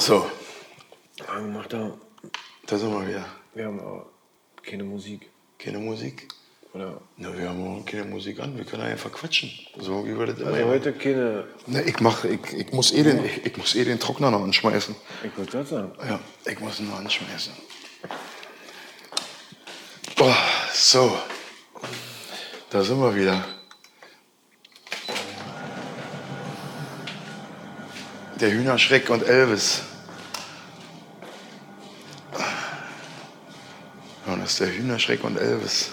So, Hagen macht da. da sind wir wieder. Wir haben aber keine Musik. Keine Musik? Oder? Na, wir haben auch keine Musik an. Wir können einfach quatschen. So wie wir das immer Also machen. heute keine. Na, ich, mach, ich, ich, muss eh den, ich, ich muss eh den Trockner noch anschmeißen. Ich wollte gerade sagen. Ja, ich muss ihn noch anschmeißen. Oh, so. Da sind wir wieder. Der Hühnerschreck und Elvis. Der Hühnerschreck und Elvis.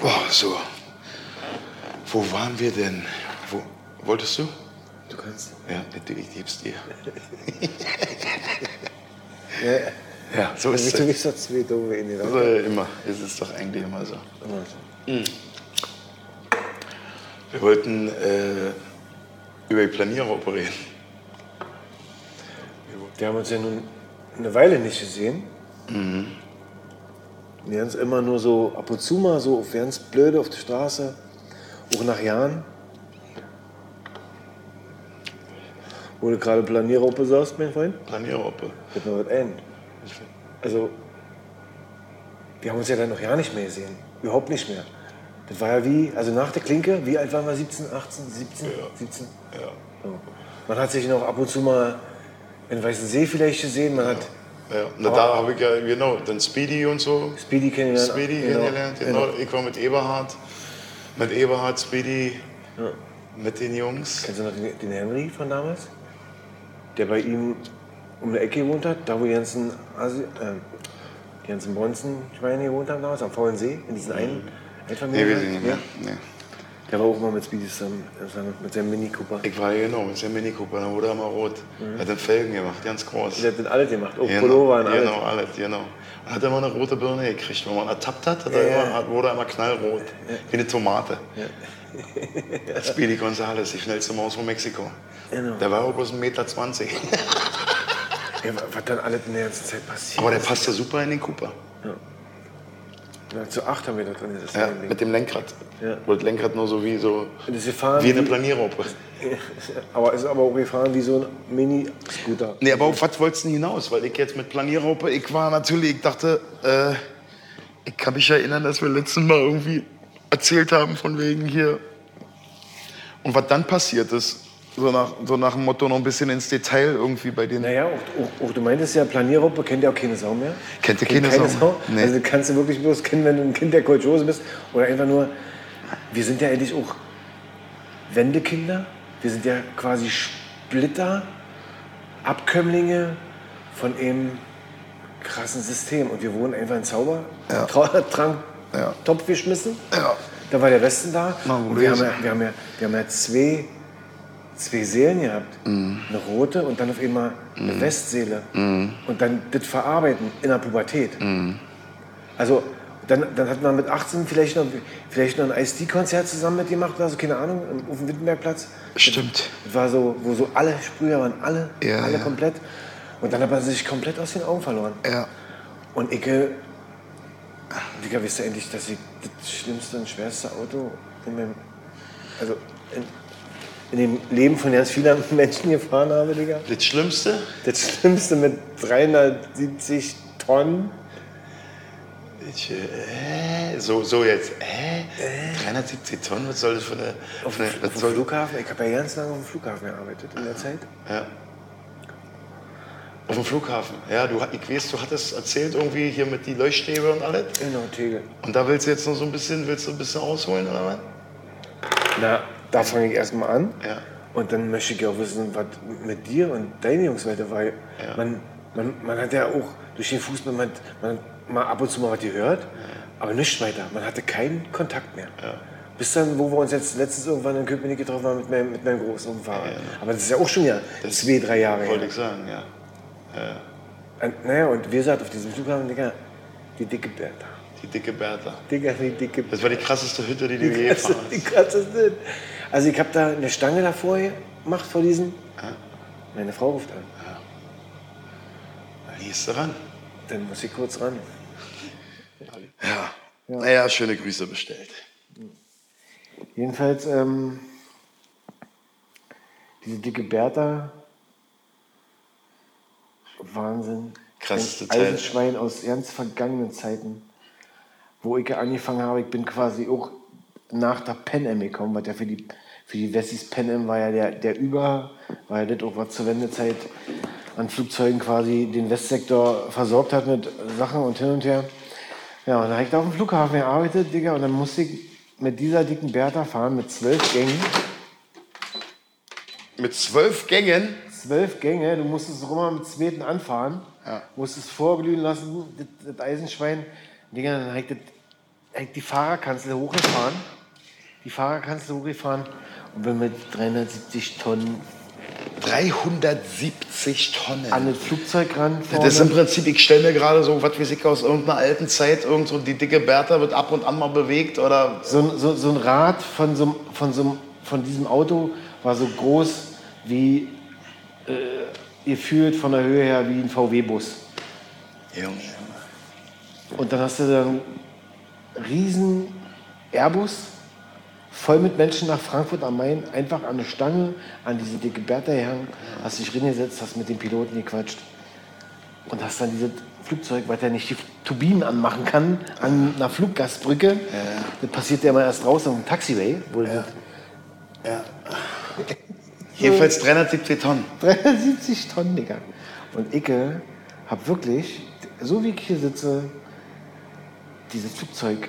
Boah, so. Wo waren wir denn? Wo, wolltest du? Du kannst. Ja, ich gib's dir. Ja, Ja, so ist du es. bist so zwei doofe in Also immer. Es ist doch eigentlich immer so. Also. Wir wollten äh, über die Planierung reden. Wir haben uns ja nun eine Weile nicht gesehen. Wir haben uns immer nur so ab und zu mal so ganz blöde auf der Straße, auch nach Jahren. Wo du gerade Planierrope saßt, mein Freund, Planierroppe. wird noch was ein. Also, wir haben uns ja dann noch ja nicht mehr gesehen. Überhaupt nicht mehr. Das war ja wie, also nach der Klinke, wie alt waren wir? 17, 18, 17? Ja. 17? Ja. So. Man hat sich noch ab und zu mal in Weißen See vielleicht gesehen. Man hat Ja, na, da habe ich ja, genau, dann Speedy und so. Speedy kennengelernt. Speedy Genau, kennengelernt, genau. Ich war mit Eberhard, mit Eberhard, Speedy, Ja. mit den Jungs. Kennst du noch den, den Henry von damals? Der bei ihm um die Ecke gewohnt hat, da wo die ganzen, Asi äh, die ganzen Bonzen-Schweine gewohnt haben damals, am Faulen See, in diesen einen Nee, Einfamilien. wir sind nicht mehr. Nee. Der war auch immer mit Speedy zusammen, mit seinem Mini Cooper. Ich war ja genau mit dem Mini Cooper, dann wurde er mal rot. Er hat den Felgen gemacht, ganz groß. Der hat den alles gemacht, auch Genau, Pullover und alles. genau, alles, genau. Und hat immer eine rote Birne gekriegt. Wenn man ertappt hat, hat Ja, er ja. immer, wurde er immer knallrot. Wie eine Tomate. Speedy Gonzales, die schnellste Maus von Mexiko. Genau. Der war auch bloß 1,20 Meter. Ja, was dann alles in der ganzen Zeit passiert. Aber der passte super in den Cooper. Ja, zu acht haben wir da drin gesessen. Ja, Ding. mit dem Lenkrad. Ja. Wo das Lenkrad nur so wie so wie eine Planierrope. aber ist aber auch gefahren wie so ein Mini-Scooter. Nee, aber auf was wolltest du denn hinaus? Weil ich jetzt mit Planierrope, ich war natürlich, ich dachte, äh, ich kann mich erinnern, dass wir letztes Mal irgendwie erzählt haben von wegen hier. Und was dann passiert ist, so nach, so nach dem Motto noch ein bisschen ins Detail irgendwie bei den. Naja, auch, auch, auch du meintest ja, Planierroppe kennt ja auch keine Sau mehr. Kennt ihr Kennt keine Sau? Nee. Also kannst du wirklich bloß kennen, wenn du ein Kind der Kolchose bist. Oder einfach nur, wir sind ja eigentlich auch Wendekinder. Wir sind ja quasi Splitter, Abkömmlinge von einem krassen System. Und wir wurden einfach in Zauber, Ja. Tra- Trank, Ja. Topf geschmissen. Ja. Da war der Westen da. Na, und wir haben, ja, wir, haben ja, wir haben ja zwei, zwei Seelen gehabt. Mhm. Eine rote und dann auf einmal eine Westseele. Und dann das Verarbeiten in der Pubertät. Also dann, dann hat man mit 18 vielleicht noch, vielleicht noch ein ISD-Konzert zusammen mitgemacht oder so, keine Ahnung, auf dem Wittenbergplatz. Stimmt. Das war so, wo so alle Sprüher waren, alle, Ja, alle ja. komplett. Und dann hat man sich komplett aus den Augen verloren. Ja. Und ich, Digga, wisst ihr endlich, dass ich das schlimmste und schwerste Auto in meinem, also in, in dem Leben von ganz vielen Menschen gefahren habe, Digga? Das Schlimmste? Das schlimmste mit 370 Tonnen. Ich, äh, so, so jetzt. Äh, 370 Tonnen, was soll das für eine. Auf, für eine auf dem soll, Flughafen, ich habe ja ganz lange auf dem Flughafen gearbeitet in der Zeit. Ja. Auf dem Flughafen. Ja, du, ich weiß, du hattest erzählt irgendwie hier mit die Leuchtstäbe und alles. Genau, Tegel. Und da willst du jetzt noch so ein bisschen, willst du ein bisschen ausholen oder was? Na, da fange ich erstmal an. Ja. Und dann möchte ich auch wissen, was mit dir und deinen Jungs weiter, weil Ja. man, man, man hat ja auch durch den Fußball man, man mal ab und zu mal was gehört, aber nichts weiter. Man hatte keinen Kontakt mehr. Bis dann, wo wir uns jetzt letztens irgendwann in Köpenick getroffen haben mit meinem, mit meinem Großen dem Fahrrad. Aber das ist ja auch schon ja zwei, drei Jahre Wollte her. ich sagen, ja. Und, naja, und wie gesagt, auf diesem Flughafen, Digga, die dicke Bertha. Die dicke Bertha. Digga, die dicke Das war die krasseste Hütte, die du je Die gefahren krasse- die krasseste. Also ich habe da eine Stange davor gemacht vor diesem. Ja. Meine Frau ruft an. Da hieß du ran. Dann muss ich kurz ran. Ja. Naja, schöne Grüße bestellt. Jedenfalls, ähm, diese dicke Bertha Wahnsinn. Krasseste Zeit. Eisenschwein aus ganz vergangenen Zeiten, wo ich angefangen habe. Ich bin quasi auch nach der Pen Am gekommen, weil ja für die, für die Wessis Pen Am war ja der, der Über, war ja das auch, was zur Wendezeit an Flugzeugen quasi den Westsektor versorgt hat mit Sachen und hin und her. Ja, und dann habe ich da auf dem Flughafen gearbeitet, Digga, und dann musste ich mit dieser dicken Bertha fahren, mit zwölf Gängen. Mit zwölf Gängen. zwölf Gänge, du musstest rum mit zweiten anfahren, Ja. musstest vorglühen lassen, das, das Eisenschwein. Digga, dann habe ich, das- hab ich die Fahrerkanzel hochgefahren, die Fahrerkanzel hochgefahren und bin mit 370 Tonnen 370 Tonnen. an das Flugzeug ran. Das ist im vorne. Prinzip, ich stelle mir gerade so, was weiß ich, aus irgendeiner alten Zeit, irgend so die dicke Bertha wird ab und an mal bewegt oder so, ein- so, so ein Rad von, so, von, so, von diesem Auto war so groß wie, äh, gefühlt von der Höhe her wie ein VW-Bus. Junge. Und dann hast du dann einen riesen Airbus voll mit Menschen nach Frankfurt am Main, einfach an eine Stange, an diese dicke Bertha gehangen, hast dich reingesetzt, hast mit dem Piloten gequatscht und hast dann dieses Flugzeug, weil der nicht die Turbinen anmachen kann, an einer Fluggastbrücke. Das passiert ja immer erst raus am Taxiway, wo das Ja. Jedenfalls 370 Tonnen. 370 Tonnen, Digga. Und ich habe wirklich, so wie ich hier sitze, dieses Flugzeug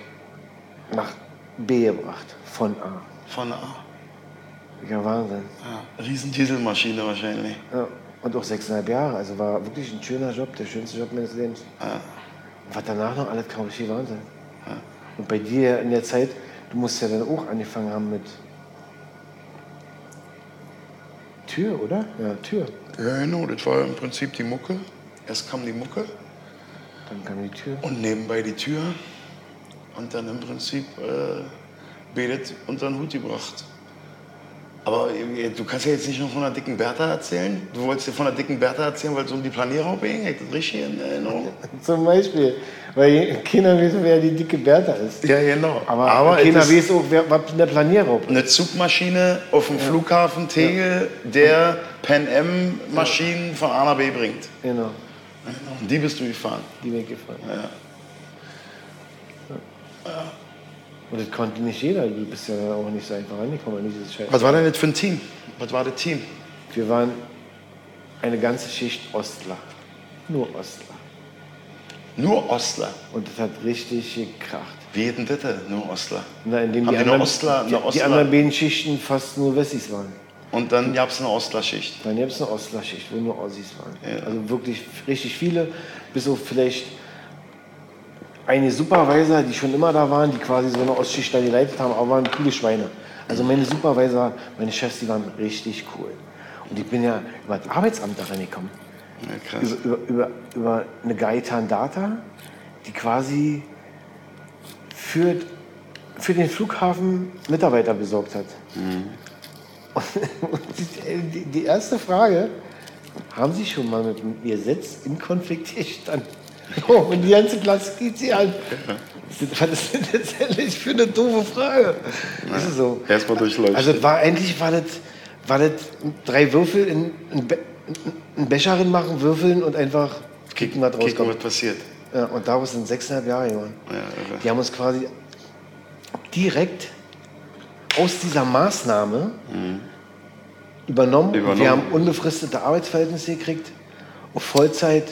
nach B gebracht. Von A. Von A. Ja, Wahnsinn. Ja. Riesen Dieselmaschine wahrscheinlich. Ja. Und auch sechseinhalb Jahre. Also war wirklich ein schöner Job, der schönste Job meines Lebens. Ja. Und was danach noch alles kam, ist viel Wahnsinn. Und bei dir in der Zeit, du musst ja dann auch angefangen haben mit Tür, oder? Ja, Tür. Ja, genau, das war im Prinzip die Mucke. Erst kam die Mucke Dann kam die Tür. und nebenbei die Tür. Und dann im Prinzip äh, betet unter den Hut gebracht. Aber äh, du kannst ja jetzt nicht nur von der dicken Bertha erzählen. Du wolltest dir von der dicken Bertha erzählen, weil es um die Planierraupe ging. Ich das richtig in Erinnerung? Zum Beispiel. Weil keiner weiß, wer die dicke Bertha ist. Ja, genau. Aber, es keiner weiß auch, wer, was der Planierraub ist. eine Zugmaschine auf dem Flughafen Tegel, der Pan Am Maschinen von A nach B bringt. Genau, Und die bist du gefahren. die mir gefallen. Ja. Und das konnte nicht jeder. Du bist ja auch nicht so einfach rangekommen an dieses Scheiß. Was war denn das für ein Team? Was war das Team? Wir waren eine ganze Schicht Ostler. Nur Ostler. Nur Ostler. Und das hat richtig gekracht. Wie hätten das denn? Nur Ostler. Na, indem Haben die, anderen, Ostler- die, nur die Ostler? anderen beiden Schichten fast nur Wessis waren. Und dann gab es eine Ostlerschicht. Dann gibt es eine Ostlerschicht, wo nur Ossis waren. Ja. Also wirklich richtig viele, bis auf vielleicht eine Supervisor, die schon immer da waren, die quasi so eine Ostschicht da geleitet haben, aber waren coole Schweine. Also meine Supervisor, meine Chefs, die waren richtig cool. Und ich bin ja über das Arbeitsamt da reingekommen. Ja. Über, über, über, über eine Gaetan Data, die quasi für, für den Flughafen Mitarbeiter besorgt hat. Und die, die erste Frage, haben Sie schon mal mit mir Sitz im Konflikt gestanden? Oh, und die ganze Klasse geht sie an. Was ist denn letztendlich für eine doofe Frage? Ist es so? Erstmal durchleuchten. Also war eigentlich war das, war das drei Würfel in einen Be einen Becher reinmachen, würfeln und einfach kicken, was Kicken, was rauskommt. passiert. Ja, und daraus sind sechseinhalb Jahre geworden. Ja, irre. Die haben uns quasi direkt aus dieser Maßnahme übernommen. Übernommen. Wir haben unbefristete Arbeitsverhältnisse gekriegt, auf Vollzeit,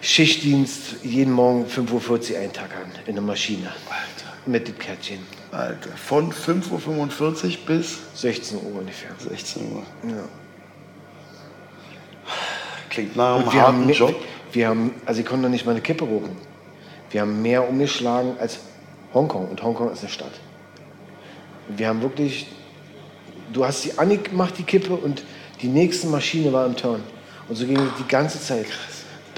Schichtdienst, jeden Morgen 5.40 Uhr eintackern in der Maschine. Alter. Mit dem Kärtchen. Alter. Von 5.45 Uhr bis 16 Uhr ungefähr. 16 Uhr. Ja. Klingt nach einem Und wir haben, harten mehr- Job. wir haben, also ich konnte noch nicht mal eine Kippe rauchen. Wir haben mehr umgeschlagen als Hongkong. Und Hongkong ist eine Stadt. Wir haben wirklich, du hast die angemacht, die Kippe, und die nächste Maschine war im Turn. Und so ging es die ganze Zeit.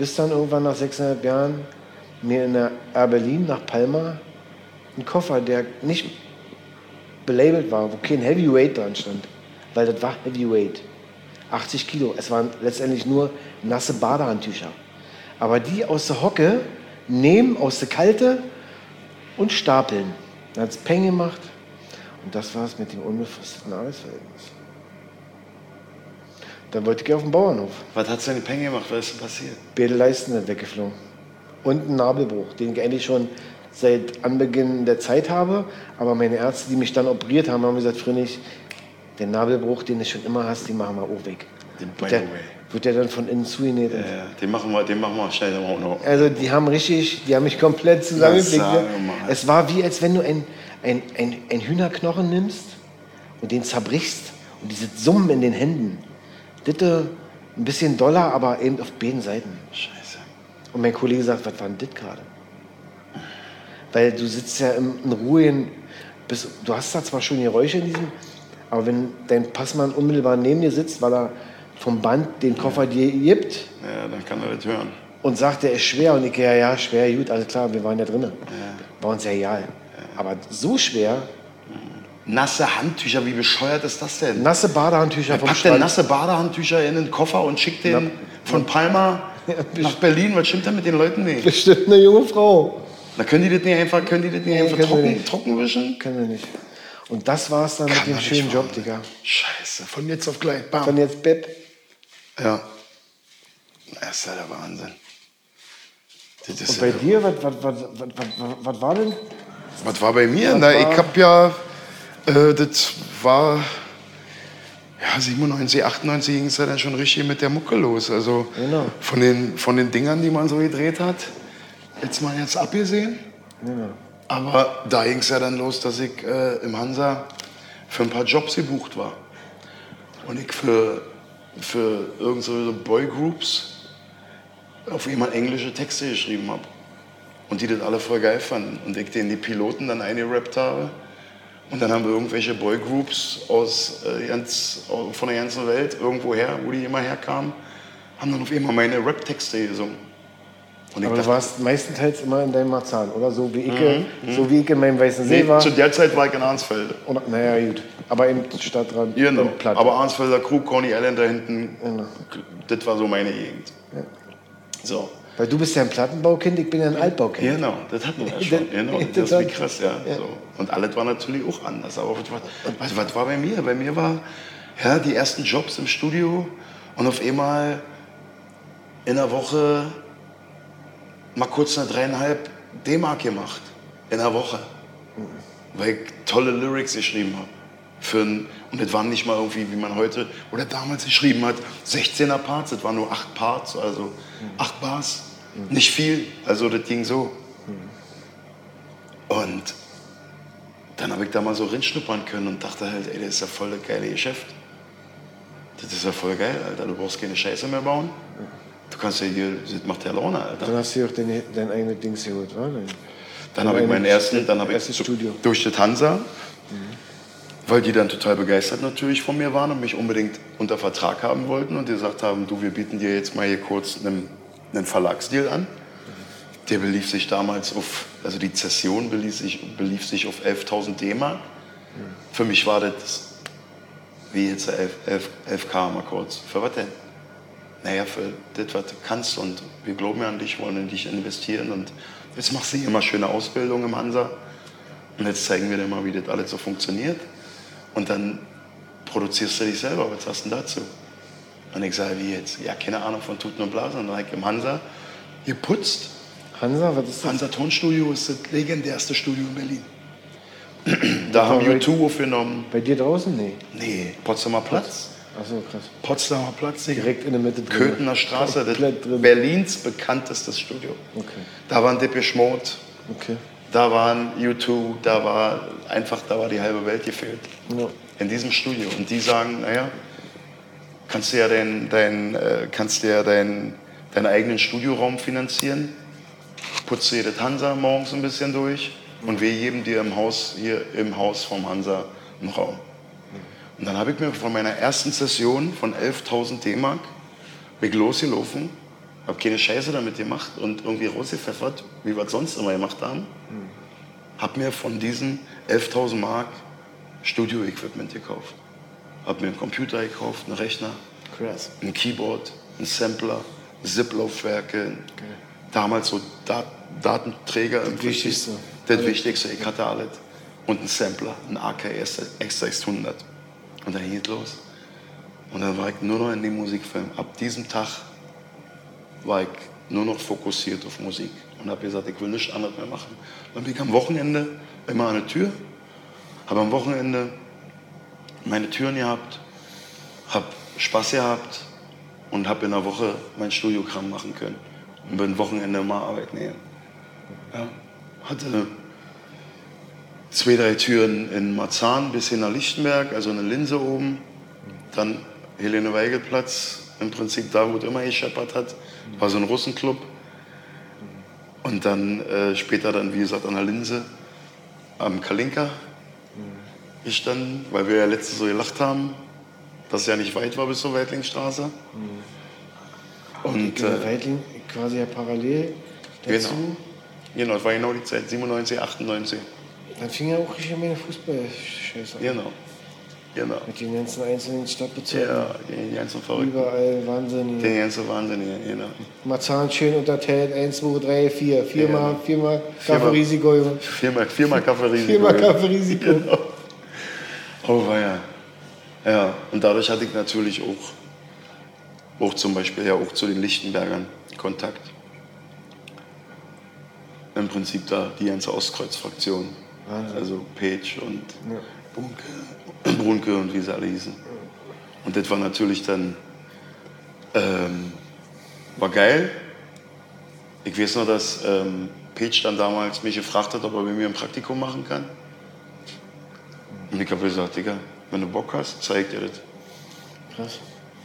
Bis dann irgendwann nach sechseinhalb Jahren mir in der Berlin nach Palma ein Koffer, der nicht belabelt war, wo kein Heavyweight dran stand. Weil das war Heavyweight. 80 Kilo. Es waren letztendlich nur nasse Badehandtücher. Aber die aus der Hocke nehmen, aus der Kalte und stapeln. Dann hat es Peng gemacht. Und das war es mit dem unbefristeten Arbeitsverhältnis. Dann wollte ich auf den Bauernhof. Was hat's denn die Penge gemacht? Was ist denn passiert? Beide Leisten sind weggeflogen. Und ein Nabelbruch, den ich eigentlich schon seit Anbeginn der Zeit habe. Aber meine Ärzte, die mich dann operiert haben, haben gesagt, Friedrich, den Nabelbruch, den du schon immer hast, den machen wir auch weg. Den Wird der, wird der dann von innen zugenäht. Ja, ja, den machen wir, den machen wir schnell auch noch. Also die haben richtig, die haben mich komplett sag mal. Es war wie, als wenn du ein, ein, ein, ein Hühnerknochen nimmst und den zerbrichst und diese Summen in den Händen. Ditte ein bisschen doller, aber eben auf beiden Seiten. Scheiße. Und mein Kollege sagt, was war denn das gerade? Weil du sitzt ja im, in Ruhe, in, bis, du hast da zwar schon Geräusche in diesem, aber wenn dein Passmann unmittelbar neben dir sitzt, weil er vom Band den Koffer dir gibt Ja, dann kann er das hören. und sagt, der ist schwer und ich, ja, ja, schwer, gut, alles klar, wir waren ja drinnen. War uns ja egal. Aber so schwer, Nasse Handtücher, wie bescheuert ist das denn? nasse Badehandtücher vom Packt denn Strand. nasse Badehandtücher in den Koffer und schickt den von Palma nach Berlin? Was stimmt denn mit den Leuten nicht? Bestimmt eine junge Frau. Na, können die das nicht einfach, können die das nicht einfach können trocken, nicht. trocken wischen? Können wir nicht. Und das war's dann Kann mit dem schönen wahr Job, Digga. Scheiße, von jetzt auf gleich. Bam. Von jetzt Beb. Ja. Das ist ja der Wahnsinn. Das ist Und ja bei der dir, was, was, was, was, was, was war denn? Was war bei mir? Was Na, war- ich hab ja, äh, das war, ja, 97, 98 ging es ja dann schon richtig mit der Mucke los. Also Genau. von, den, von den Dingern, die man so gedreht hat, jetzt mal jetzt abgesehen. Aber da ging es ja dann los, dass ich äh, im Hansa für ein paar Jobs gebucht war. Und ich für, für irgend so Boygroups auf einmal englische Texte geschrieben habe. Und die das alle voll geil fanden. Und ich denen die Piloten dann eingerappt habe. Und dann haben wir irgendwelche Boygroups aus, äh, ganz, von der ganzen Welt, irgendwoher, wo die immer herkamen, haben dann auf einmal meine Rap-Texte gesungen. Und Aber du dachte, warst meistenteils immer in deinem Marzahn, oder? So wie ich, so wie ich in meinem Weißen See nee, war. zu der Zeit war ich in Arnsfelde. Oder, naja, gut. Aber im Stadtrand. Genau. Platt. Aber Arnsfelder Krug, Coney Island da hinten, Genau. das war so meine Gegend. So. Weil du bist ja ein Plattenbaukind, ich bin ja ein Altbaukind. Genau, das hatten wir ja schon. Genau, das ist wie krass, ja. So. Und alles war natürlich auch anders. Aber was, was, was war bei mir? Bei mir war ja, die ersten Jobs im Studio und auf einmal in der Woche mal kurz eine dreieinhalb D-Mark gemacht. In der Woche. Weil ich tolle Lyrics geschrieben habe. Für ein, und das waren nicht mal irgendwie, wie man heute oder damals geschrieben hat, 16er Parts, das waren nur 8 Parts, also 8 Bars. Nicht viel, also das ging so. Und dann habe ich da mal so rinschnuppern können und dachte halt, ey, das ist ja voll das geile Geschäft. Das ist ja voll geil, Alter. Du brauchst keine Scheiße mehr bauen. Du kannst ja hier, das macht ja Laune, Alter. Dann hast du auch dein, dein eigenes Dings geholt, oder? Dann habe ich meinen ersten, dann habe ich Studio. durch das Hansa, weil die dann total begeistert natürlich von mir waren und mich unbedingt unter Vertrag haben wollten und die gesagt haben, du, wir bieten dir jetzt mal hier kurz einen, einen Verlagsdeal an. Der belief sich damals auf, also die Zession belief sich, belief sich auf 11.000 D-Mark. Für mich war das, wie jetzt 11, 11, 11k mal kurz. Für was denn? Naja, für das, was du kannst und wir glauben ja an dich, wollen in dich investieren und jetzt machst du hier immer schöne Ausbildung im Hansa und jetzt zeigen wir dir mal, wie das alles so funktioniert und dann produzierst du dich selber, was hast du denn dazu? Und ich sage, wie jetzt? Ja, keine Ahnung von Tuten und Blasen und dann habe ich im Hansa geputzt. Hansa, was ist das? Hansa Tonstudio ist das legendärste Studio in Berlin. Da haben bei- U2 aufgenommen. Bei dir draußen? Nee. Nee, Potsdamer Platz. Achso, krass. Potsdamer Platz, Digga. Direkt in der Mitte drin. Köthener Straße. Berlins bekanntestes Studio. Okay. Da waren Depeche Mode, Okay. Da waren U2, da war einfach, da war die halbe Welt gefehlt. Ja. In diesem Studio. Und die sagen, naja, kannst du ja deinen dein, äh, kannst du ja dein, deinen eigenen Studioraum finanzieren, dir das Hansa morgens ein bisschen durch und wir geben dir im Haus, hier im Haus vom Hansa einen Raum. Und dann habe ich mir von meiner ersten Session von 11.000 D-Mark bin losgelaufen, habe keine Scheiße damit gemacht und irgendwie rausgepfeffert, wie wir es sonst immer gemacht haben. Habe mir von diesen 11.000 Mark Studio-Equipment gekauft. Habe mir einen Computer gekauft, einen Rechner, Krass. ein Keyboard, ein Sampler, Zip-Laufwerke, damals so Dat Datenträger. im Prinzip. Wichtigste. Das Wichtigste, ich hatte alles. Und ein Sampler, ein AKS X600. Und dann ging es los. Und dann war ich nur noch in dem Musikfilm. Ab diesem Tag war ich nur noch fokussiert auf Musik und habe gesagt, ich will nichts anderes mehr machen. Dann bin ich am Wochenende immer an der Tür, habe am Wochenende meine Türen gehabt, habe Spaß gehabt und habe in der Woche mein Studiokram machen können. Und bin Wochenende mal arbeiten gegangen. Ja, hatte zwei, drei Türen in Marzahn bis hin nach Lichtenberg, also eine Linse oben. Dann Helene Weigelplatz, im Prinzip da, wo es immer gescheppert hat. War so ein Russenclub. Und dann äh, später dann, wie gesagt, an der Linse am Kalinka gestanden, weil wir ja letztens so gelacht haben, dass es ja nicht weit war bis zur Weitlingstraße. Und, Genau, äh, Weitling quasi ja parallel dazu. Genau. Genau, das war genau die Zeit, 97, 98. Dann fing ja auch richtig meine Fußball-Scheiße an. Genau. Genau. Mit den ganzen einzelnen Stadtbezirken. Ja, die ganzen Verrückten. Überall Wahnsinn. Den ganzen Wahnsinnigen, genau. Marzahn schön unterteilt. 1, 2, 3, 4. Viermal, viermal Kaffeerisiko. Junge. Viermal, viermal Kaffeerisiko. Viermal Kaffeerisiko. Genau. Oh, war ja. Ja, und dadurch hatte ich natürlich auch, auch zum Beispiel ja auch zu den Lichtenbergern Kontakt. Im Prinzip da die ganze Ostkreuz-Fraktion. Also Page und Ja. Brunke, Brunke und wie sie alle hießen. Und das war natürlich dann, ähm, war geil. Ich weiß noch, dass ähm, Page dann damals mich gefragt hat, ob er mit mir ein Praktikum machen kann. Und ich habe gesagt, Digga, wenn du Bock hast, zeig dir das. Krass.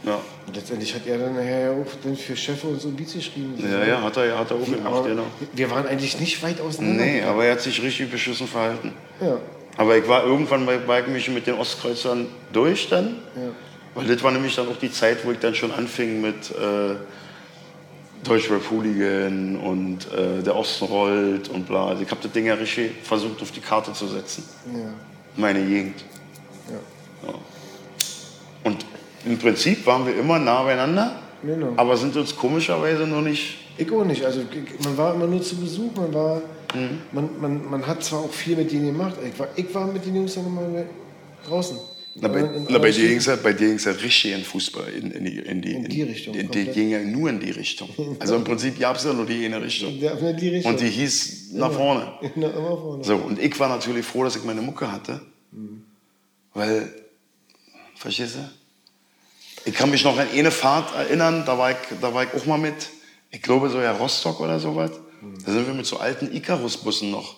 Ja, Und letztendlich hat er dann nachher ja auch dann für Chef und so Beats geschrieben. ja, ja hat, er, hat er auch gemacht, genau. wir waren eigentlich nicht weit auseinander. Nee, aber er hat sich richtig beschissen verhalten. Ja. Aber ich war irgendwann bei, bei mich mit den Ostkreuzern durch dann. Ja. Weil das war nämlich dann auch die Zeit, wo ich dann schon anfing mit äh, Deutschrap Hooligan und äh, der Osten rollt und bla. Also ich habe das Ding ja richtig versucht auf die Karte zu setzen. Ja. Meine Gegend. Ja. Und im Prinzip waren wir immer nah beieinander, Genau. aber sind uns komischerweise noch nicht. Ich auch nicht. Also man war immer nur zu Besuch, man war. Mhm. Man, man, man hat zwar auch viel mit denen gemacht. Ich war, ich war mit den Jungs dann immer draußen. Na, bei, na, bei dir ging es ja, bei dir ging's ja richtig in Fußball, in, in, die, in, die, In die Richtung, In, die ging ja nur in die Richtung. Also im Prinzip gab es ja nur die eine Richtung. Ja, in die Richtung. Und die hieß nach vorne. Na, immer vorne. So, und ich war natürlich froh, dass ich meine Mucke hatte. Weil, verstehst du? Ich kann mich noch an eine Fahrt erinnern, da war ich, da war ich auch mal mit, ich glaube so ja Rostock oder sowas. Da sind wir mit so alten Icarus-Bussen noch.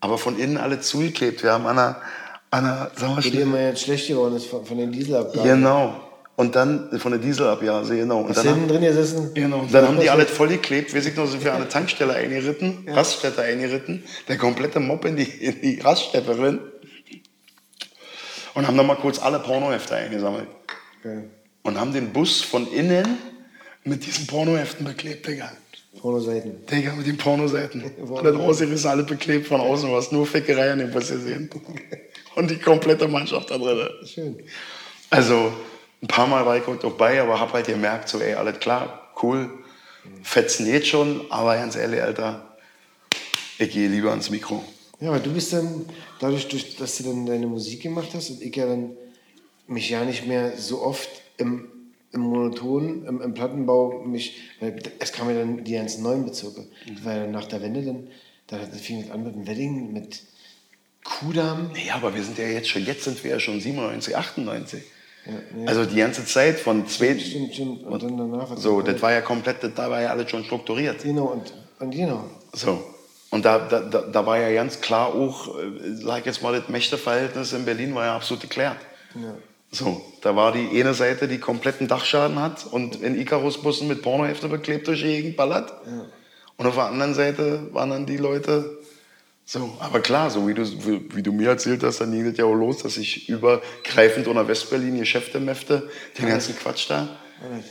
Aber von innen alle zugeklebt. Wir haben an einer, an einer Wo die immer jetzt schlecht geworden ist von, von den Dieselabgaben. Genau. Und dann von der Dieselabgase, genau. Und Hast dann, hinten haben, drin gesessen? genau. dann haben die alle vollgeklebt. Wir sind noch, sind wir an eine Tankstelle eingeritten, Raststätte eingeritten, der komplette Mob in die, in die Raststätte drin. Und haben dann mal kurz alle Pornohefte eingesammelt. Geil. Und haben den Bus von innen mit diesen Pornoheften beklebt, Digga. Pornoseiten. Digga, mit den Pornoseiten. Und da draußen ist alles beklebt von außen, hast nur Fickerei an dem Bus gesehen. Und die komplette Mannschaft da drin. Schön. Also ein paar Mal war ich auch bei, aber hab halt gemerkt, so ey, alles klar, cool, fetzen geht schon, aber ganz ehrlich, Alter, ich gehe lieber ans Mikro. Ja, aber du bist dann, dadurch, durch, dass du dann deine Musik gemacht hast und ich ja dann mich ja nicht mehr so oft im, im Monoton, im, im Plattenbau, mich, weil es kamen ja dann die ganzen neuen Bezirke. Das war ja nach der Wende dann, da fing es an mit dem Wedding, mit Kudamm. Ja, aber wir sind ja jetzt schon, jetzt sind wir ja schon 97, 98. Ja, nee. Also die ganze Zeit von zwei, Stimmt, stimmt. Und dann danach. so, das war ja komplett, da war ja alles schon strukturiert. Genau, und, und genau. So. Und da, da, da, da war ja ganz klar auch, äh, sag ich jetzt mal, das Mächteverhältnis in Berlin war ja absolut geklärt. Ja. So, da war die eine Seite, die kompletten Dachschaden hat und in Icarus-Bussen mit Pornohefte beklebt durch die Gegend ballert. Und auf der anderen Seite waren dann die Leute so. Aber klar, so wie du, wie, wie du mir erzählt hast, dann ging das ja auch los, dass ich übergreifend unter Westberlin Geschäfte mäfte, den ganzen Quatsch da. Alright.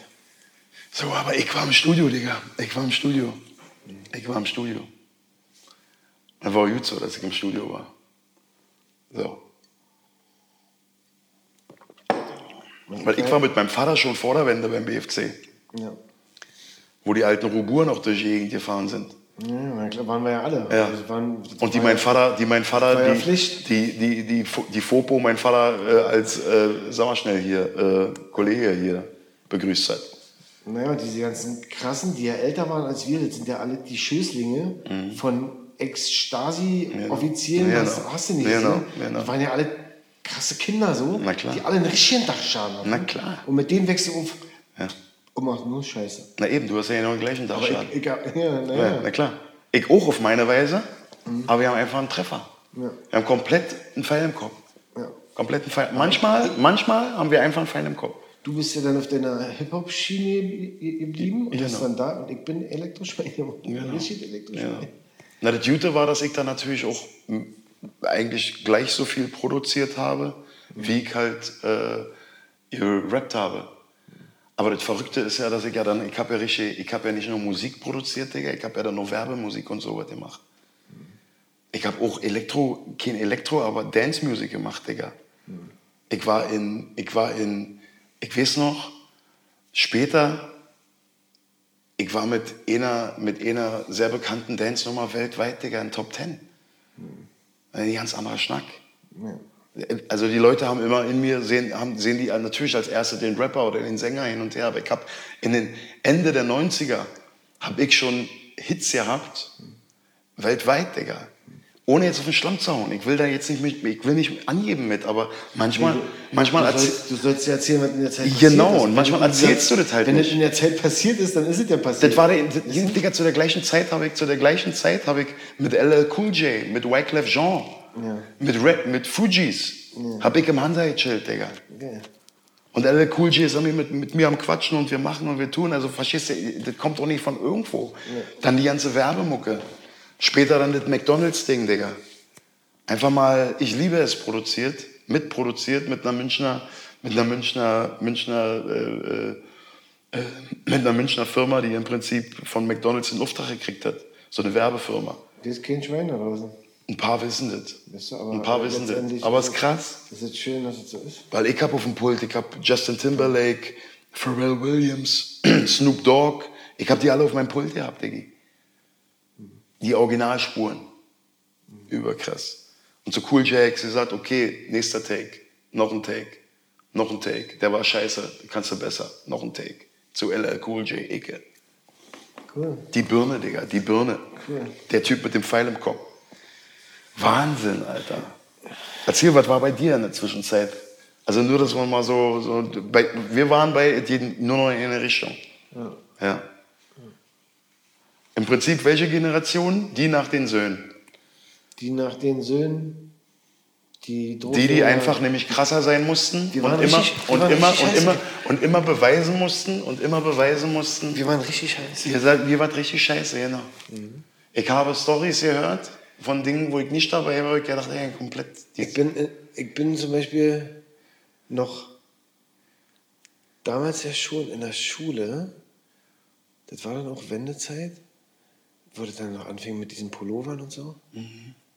So, aber ich war im Studio, Digga. Ich war im Studio. Ich war im Studio. Das war gut so, dass ich im Studio war. So. Weil ich war mit meinem Vater schon vor der Wende beim BFC, Ja. wo die alten Ruburen noch durch die Gegend gefahren sind. Ja, klar, waren wir ja alle. Ja. Also waren, Und die mein Vater, die mein Vater, ja die, Pflicht. die, die, die, die Fopo, mein Vater äh, als, äh, sag mal schnell hier, äh, Kollege hier begrüßt hat. Naja, diese ganzen Krassen, die ja älter waren als wir, das sind ja alle die Schößlinge von Ex-Stasi-Offizieren, Genau. das hast du nicht Genau, gesehen. genau. Die waren ja alle krasse Kinder so, die alle einen richtigen Dachschaden hatten. Na klar. Und mit denen wächst du auf Ja. und machst nur Scheiße. Na eben, du hast ja genau den gleichen Tag Aber Schaden. ich, ich, ja, na Ja, ja. na klar. Ich auch auf meine Weise, aber wir haben einfach einen Treffer. Mhm. Wir haben komplett einen Pfeil im Kopf. Komplett einen Pfeil. Manchmal, manchmal haben wir einfach einen Pfeil im Kopf. Du bist ja dann auf deiner Hip-Hop-Schiene ge- geblieben und Genau. dann da und ich bin Elektroschwein. Genau. Richtig Elektroschwein. Ja. Na, das Gute war, dass ich dann natürlich auch eigentlich gleich so viel produziert habe, wie ich halt äh, gerappt habe. Aber das Verrückte ist ja, dass ich ja dann, ich habe ja richtig, ich habe ja nicht nur Musik produziert, Digga, ich habe ja dann noch Werbemusik und so was gemacht. Ich habe auch Elektro, kein Elektro, aber Dance Music gemacht, Digga. Ich war in, ich war in, ich weiß noch, später, ich war mit einer, mit einer sehr bekannten Dance-Nummer weltweit, Digga, in Top Ten. Ein ganz anderer Schnack. Also die Leute haben immer in mir, sehen, haben, sehen die natürlich als erste den Rapper oder den Sänger hin und her. Aber ich habe in den Ende der 90er, habe ich schon Hits gehabt, weltweit, Digga. Ohne jetzt auf den Schlamm zu hauen. Ich will da jetzt nicht mit, ich will nicht angeben mit, aber manchmal, manchmal du, sollst, du sollst ja erzählen, was in der Zeit Genau, passiert ist. und manchmal du- erzählst du das halt Wenn nicht. das in der Zeit passiert ist, dann ist es ja passiert. Das war der, das, Digga, zu der gleichen Zeit habe ich, zu der gleichen Zeit habe ich mit LL Cool J, mit Wyclef Jean, mit Rap, mit Fujis, habe ich im Hansa gechillt, Digga. Okay. Und LL Cool J ist irgendwie mit, mit mir am Quatschen und wir machen und wir tun. Also verstehst du, das kommt doch nicht von irgendwo. Dann die ganze Werbemucke. Später dann das McDonalds-Ding, Digga. Einfach mal, ich liebe es produziert, mitproduziert mit einer Münchner, mit einer Münchner, Münchner, äh, äh, äh, mit einer Münchner Firma, die im Prinzip von McDonalds den Auftrag gekriegt hat. So eine Werbefirma. Das ist kein Schwein da draußen. Ein paar wissen das. Weißt du, Ein paar wissen das. Aber es ist krass. Es ist schön, dass es so ist. Weil ich hab auf dem Pult, ich hab Justin Timberlake, Pharrell Williams, Snoop Dogg. Ich hab die alle auf meinem Pult gehabt, Diggi. Die Originalspuren. Überkrass. Und zu Cool J sie gesagt, okay, nächster Take, noch ein Take, noch ein Take. Der war scheiße, kannst du besser, noch ein Take. Zu LL Cool J, Icke. Cool. Die Birne, Digga, die Birne. Der Typ mit dem Pfeil im Kopf. Wahnsinn, Alter. Erzähl, was war bei dir in der Zwischenzeit? Also nur, dass man mal so, so bei, wir waren bei nur noch in eine Richtung. Ja. Im Prinzip, welche Generation? Die nach den Söhnen. Die nach den Söhnen, die Die, die einfach nämlich krasser sein mussten Die und waren immer, richtig- und, waren immer, richtig und, immer, und immer beweisen mussten und immer beweisen mussten. Wir waren richtig scheiße. Ihr sagt, mir war richtig scheiße, genau. Ich habe Stories gehört von Dingen, wo ich nicht dabei war, ich gedacht, ey, komplett. Ich bin, äh, ich bin zum Beispiel noch damals ja schon in der Schule, das war dann auch Wendezeit, wo das dann noch anfing mit diesen Pullovern und so.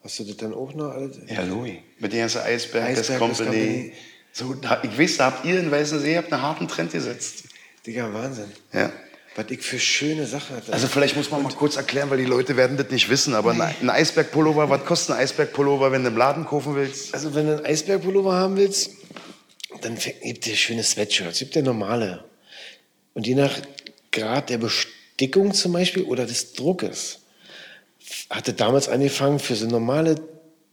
Hast du das dann auch noch alles? Ja, Louis. Mit der ganzen Eisberg, Eisberg, Company. Company. So, ich weiß, da habt ihr in Weißen See habt einen harten Trend gesetzt. Digga, Wahnsinn. Ja. Was ich für schöne Sachen hatte. Also vielleicht muss man mal kurz erklären, weil die Leute werden das nicht wissen, aber ein- ein Eisbergpullover, was kostet ein Eisbergpullover, wenn du im Laden kaufen willst? Also wenn du einen Eisbergpullover haben willst, dann gibt es schöne Sweatshirts, gibt ja normale. Und je nach Grad der Bestickung zum Beispiel oder des Druckes, hatte damals angefangen für so normale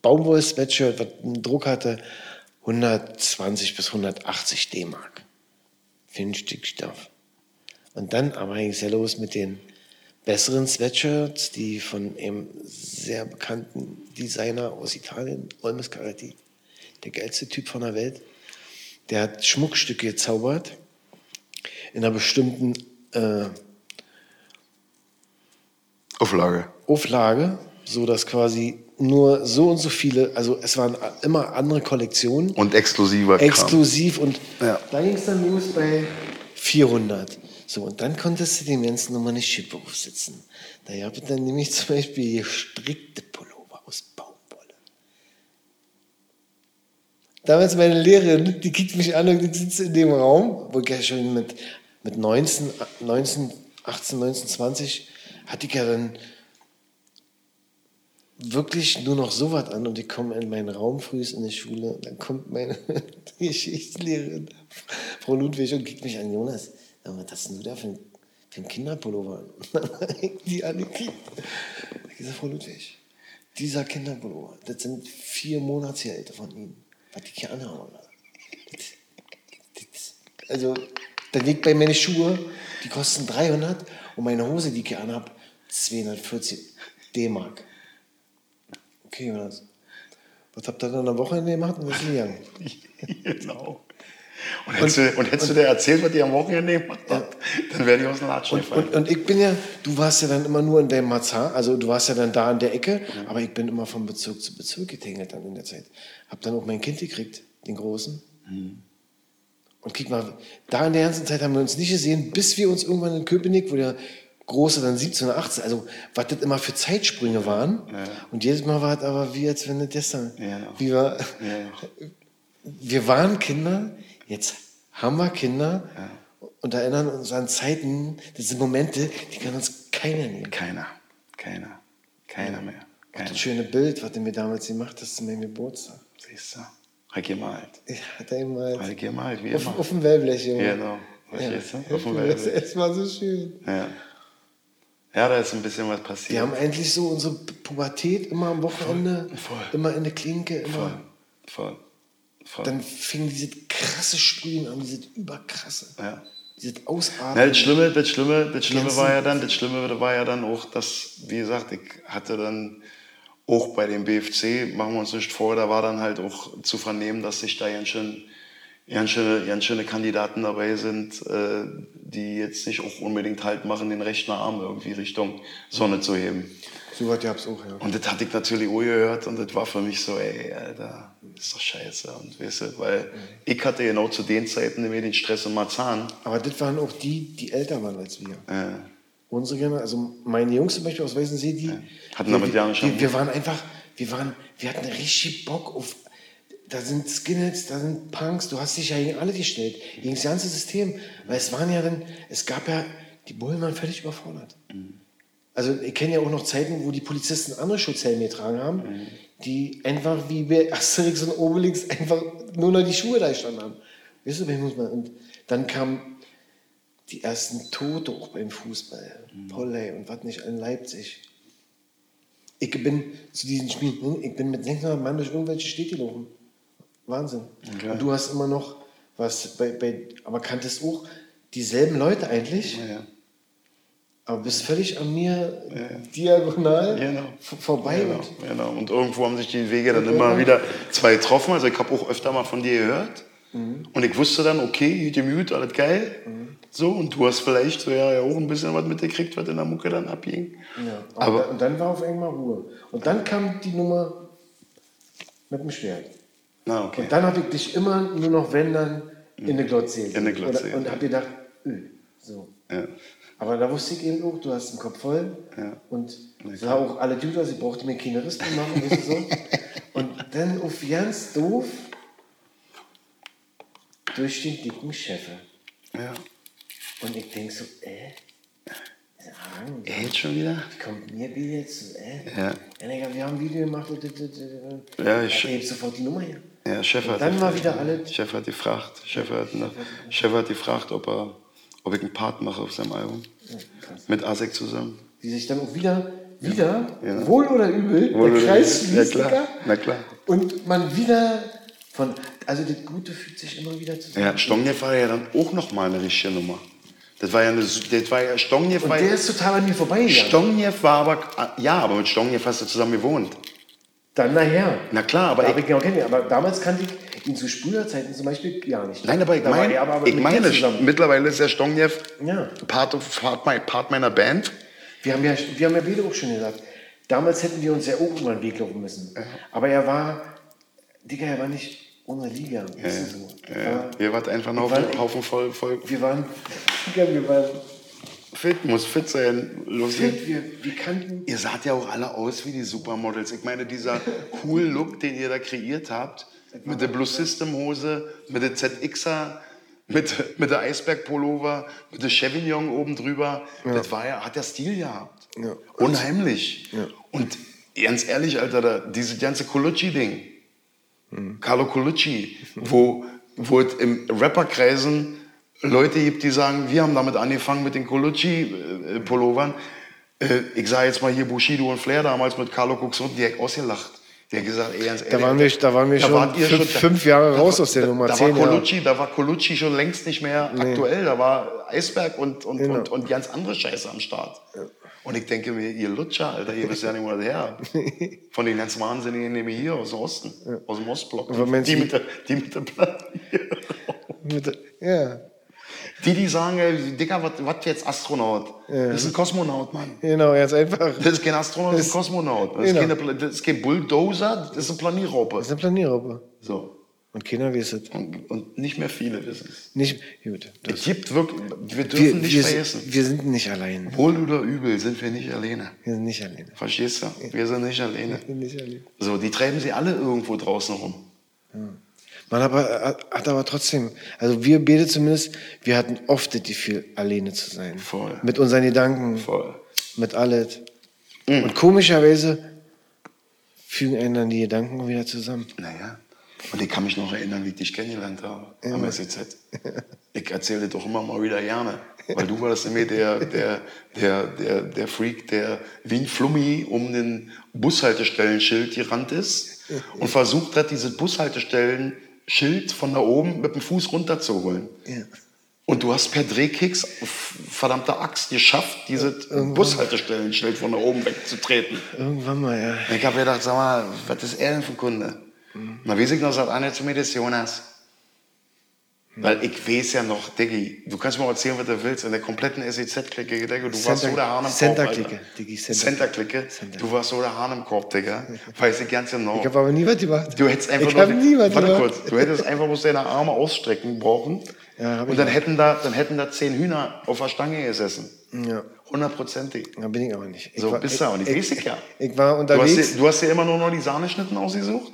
Baumwoll-Sweatshirt, was einen Druck hatte, 120 bis 180 D-Mark. Für ein Stück Stoff. Und dann aber ging es ja los mit den besseren Sweatshirts, die von einem sehr bekannten Designer aus Italien, Olmes Carretti, der geilste Typ von der Welt, der hat Schmuckstücke gezaubert in einer bestimmten äh, Auflage. Auflage, so dass quasi nur so und so viele, also es waren immer andere Kollektionen, Und exklusiver Kram. exklusiv und Ja. da ging es dann los bei 400. So, und dann konntest du dem Ganzen nochmal eine Schippe aufsetzen. Da gab es dann nämlich zum Beispiel gestrickte Pullover aus Baumwolle. Damals meine Lehrerin, die guckt mich an und ich sitze in dem Raum, wo ich ja schon mit, mit 19, 19, 18, 19, 20, hatte ich ja dann wirklich nur noch so was an und ich komme in meinen Raum frühst in die Schule und dann kommt meine Geschichtslehrerin, Frau Ludwig, und guckt mich an, Jonas, was hast denn du da für ein, für ein Kinderpullover an? Und dann die an den Kind. Ich sage, Frau Ludwig, dieser Kinderpullover, das sind vier Monatsgehälter von Ihnen, was die hier anhaben. Also, dann liegt bei meine Schuhe, die kosten 300 und meine Hose, die ich hier anhab, 240 D-Mark. Okay, Jonas. Was habt ihr dann am Wochenende gemacht und was ist gegangen? genau. Und hättest, du, und hättest du dir erzählt, was ihr am Wochenende gemacht habt, dann wäre ich aus dem Latschen Und, und, und ich bin ja, du warst ja dann immer nur in deinem Marzahn, also du warst ja dann da an der Ecke, aber ich bin immer von Bezirk zu Bezirk getingelt dann in der Zeit. Hab dann auch mein Kind gekriegt, den Großen. Und guck mal, da in der ganzen Zeit haben wir uns nicht gesehen, bis wir uns irgendwann in Köpenick, wo der Große dann 17 oder 18, also was das immer für Zeitsprünge waren. Und jedes Mal war es aber wie, als wenn das gestern, Ja. wie wir, Ja. wir waren Kinder, jetzt haben wir Kinder und erinnern uns an Zeiten, das sind Momente, die kann uns keiner nehmen. Keiner, keiner, keiner mehr. Keiner. Das schöne Bild, was du mir damals gemacht hast zu meinem Geburtstag. Siehst du? Hab gemalt. Ich hatte einmal Hab gemalt, wie auf, immer. auf dem Wellblech, Junge. Genau. Verstehst du? Auf dem das, Wellblech. es war so schön. Ja. Ja, da ist ein bisschen was passiert. Wir haben eigentlich so unsere Pubertät immer am Wochenende, Voll, voll. immer in der Klinke, immer. voll, voll, voll. Dann fing dieses krasse Sprühen an, dieses überkrasse, ja. dieses Ausatmen. das Schlimme, das Schlimme, das Schlimme war ja dann, das Schlimme war ja dann auch, dass, wie gesagt, ich hatte dann auch bei dem BFC, machen wir uns nicht vor, da war dann halt auch zu vernehmen, dass sich da ganz schön, ganz schöne, ganz schöne Kandidaten dabei sind, äh, die jetzt nicht auch unbedingt halt machen, den rechten Arm irgendwie Richtung Sonne zu heben. So was gab's auch, ja. Und das hatte ich natürlich auch gehört und das war für mich so, ey, Alter, das ist doch scheiße. Und weißt du, weil ich hatte genau zu den Zeiten nämlich den Stress in Marzahn. Aber das waren auch die, die älter waren als wir. Äh, Unsere Generation, also meine Jungs zum Beispiel aus Weißensee, die. Hatten damit ja nicht wir, wir waren einfach, wir waren, wir hatten richtig Bock auf. Da sind Skinheads, da sind Punks, du hast dich ja gegen alle gestellt, gegen das ganze System. Weil es waren ja dann, es gab ja, die Bullen waren völlig überfordert. Also ich kenne ja auch noch Zeiten, wo die Polizisten andere Schutzhelme getragen haben, die einfach wie bei Asterix und Obelix einfach nur noch die Schuhe da gestanden haben. Weißt du, ich muss mal, und dann kam die ersten Tote auch beim Fußball. Polley und was nicht in Leipzig. Ich bin zu diesen Spielen, ich bin mit 600 Mann durch irgendwelche Städte gelaufen. Wahnsinn. Okay. Und du hast immer noch was bei, bei aber kanntest auch dieselben Leute eigentlich, ja. aber bist völlig an mir diagonal Genau. vorbei. Genau, Und genau. Und irgendwo haben sich die Wege dann immer irgendwann- wieder zwei getroffen. Also ich habe auch öfter mal von dir gehört. Mhm. Und ich wusste dann, okay, gut gemüt, alles geil. So, und du hast vielleicht so ja, ja auch ein bisschen was mitgekriegt, was in der Mucke dann abging. Ja, Aber- dann, und dann war auf einmal Ruhe. Und dann kam die Nummer mit dem Schwert. Na, okay. Und dann habe ich dich immer nur noch, wenn dann, in eine Glotze In eine Glotze, Oder- Und ja. habe gedacht, öh, so. Ja. Aber da wusste ich eben auch, du hast den Kopf voll. Ja. Und sah auch alle gut aus, ich brauchte mir keine Rispen machen, weißt du so. Und dann auf ganz doof durch den dicken Scheffel. ja. Und ich denke so, äh, Hagen, Er jetzt schon wieder? wie kommt mir die jetzt? Äh? Ja. Ja, wir haben ein Video gemacht. Und, und, und, und. Ja, ich- heb sofort die Nummer her. Ja, Chef hat, Dann war wieder alles- Chef hat gefragt. Chef hat, ne, Chef hat gefragt, ob, er, ob ich einen Part mache auf seinem Album. Mit Asek zusammen. Die sich dann auch wieder, wieder, Ja. wohl oder übel, Wohl der Kreis. Ja, schließt, klar. Na klar. Und man wieder von, also das Gute fühlt sich immer wieder zusammen. Ja, Stongnev war ja dann auch noch mal eine richtige Nummer. Das war ja eine, das war ja, Stongnev Und der ist total an mir vorbeigegangen. Stongnev war aber, ja, aber mit Stongnev hast du zusammen gewohnt. Dann nachher. Na klar, aber Da ich, ich ihn auch kennengelernt. Aber damals kannte ich ihn zu Sprüherzeiten zum Beispiel gar nicht. nein, aber ich Da war meine, er aber ich meine, mittlerweile ist der Stongnev Ja. Part, of, part, Part meiner Band. Wir haben ja, wir haben ja beide auch schon gesagt, damals hätten wir uns ja auch irgendwann einen Weg laufen müssen. Aber er war, Digga, er war nicht unsere Liga. weißt du so. Ja, war- ihr wart einfach noch ein Haufen voll, voll Wir waren, Digga, wir waren fit, muss fit sein. Los fit, wir, wir kannten. Ihr saht ja auch alle aus wie die Supermodels. Ich meine, dieser cool Look, den ihr da kreiert habt, mit der Blue System Hose, mit der ZXer, mit, mit der Eisberg Pullover, mit der Chevignon oben drüber, das war ja, hat ja Stil gehabt. Ja. Unheimlich. Und ganz ehrlich, Alter, da, dieses ganze Colucci-Ding, Carlo Colucci, wo, wo es im Rapperkreisen Leute gibt, die sagen, wir haben damit angefangen mit den Colucci-Pullovern. Äh, ich sage jetzt mal hier Bushido und Flair damals mit Carlo Cuxon, die hat ausgelacht. Hat gesagt, ey, ganz ehrlich, Da waren wir, da waren wir da schon, fünf, schon- fünf Jahre da raus war- aus der Nummer, da zehn war. Colucci, Da war Colucci schon längst nicht mehr aktuell. Da war Eisberg und, und, Genau. und, und ganz andere Scheiße am Start. Und ich denke mir, ihr Lutscher, Alter, ihr wisst ja nicht, wo das her. Von den ganz Wahnsinnigen nehme ich hier aus dem Osten, aus dem Ostblock. Die mit der, die mit der. Mit, ja, Die, die sagen, ey, Dicker, was jetzt Astronaut? Das ist ein Kosmonaut, Mann. genau, ganz einfach. Das ist kein Astronaut, das ist ein Kosmonaut. Das ist, Genau. keine, Pla- das ist kein Bulldozer, das ist eine Planierraupe. Das ist eine Planierraupe. So. Und keiner weiß es. Und, und nicht mehr viele wissen es. Nicht, gut. Es gibt wirklich, wir dürfen wir, nicht wir, vergessen. wir sind nicht allein. Wohl oder übel sind wir nicht alleine. Wir sind nicht alleine. Verstehst du? Wir sind nicht alleine. Wir sind nicht allein. So, die treiben sie alle irgendwo draußen rum. Man aber, hat- aber trotzdem, also wir beide zumindest, wir hatten oft das Gefühl, alleine zu sein. Voll. Mit unseren Gedanken, Voll. mit alles. Und komischerweise fügen einen dann die Gedanken wieder zusammen. Naja. Und ich kann mich noch erinnern, wie ich dich kennengelernt habe am SEZ. Ich erzähle das doch immer mal wieder gerne. Weil du warst nämlich der, der, der, der, der Freak, der wie ein Flummi um den Bushaltestellenschild gerannt ist und versucht hat, dieses Bushaltestellenschild von da oben mit dem Fuß runterzuholen. Ja. Und du hast per Drehkicks, f- verdammte Axt, geschafft, dieses Bushaltestellenschild von da oben wegzutreten. Irgendwann mal, ja. Ich habe gedacht, sag mal, was ist er denn für ein Kunde? Na, wie ich noch, sagt einer zu mir, das ist Jonas. Weil ich weiß ja noch, Diggi, du kannst mir erzählen, was du willst, in der kompletten SEZ-Clique, Digga, du warst Center- so der Hahn im Korb, Center-Clique, Alter. Diggi, Center- Center-Clique, Center. du warst so der Hahn im Korb, Digga. Weiß ich ganz genau. Ich habe aber nie was gemacht. Du hättest einfach ich nur- nie was warte gemacht. kurz, du hättest einfach bloß deine Arme ausstrecken brauchen. Ja, ich und dann auch. hätten, da, dann hätten da zehn Hühner auf der Stange gesessen. Ja, Hundertprozentig. da bin ich aber nicht. Ich So war, bist du aber nicht. Weiß ich ja. Ich war Du hast, unterwegs. dir, du hast dir immer nur noch die Sahneschnitten ausgesucht?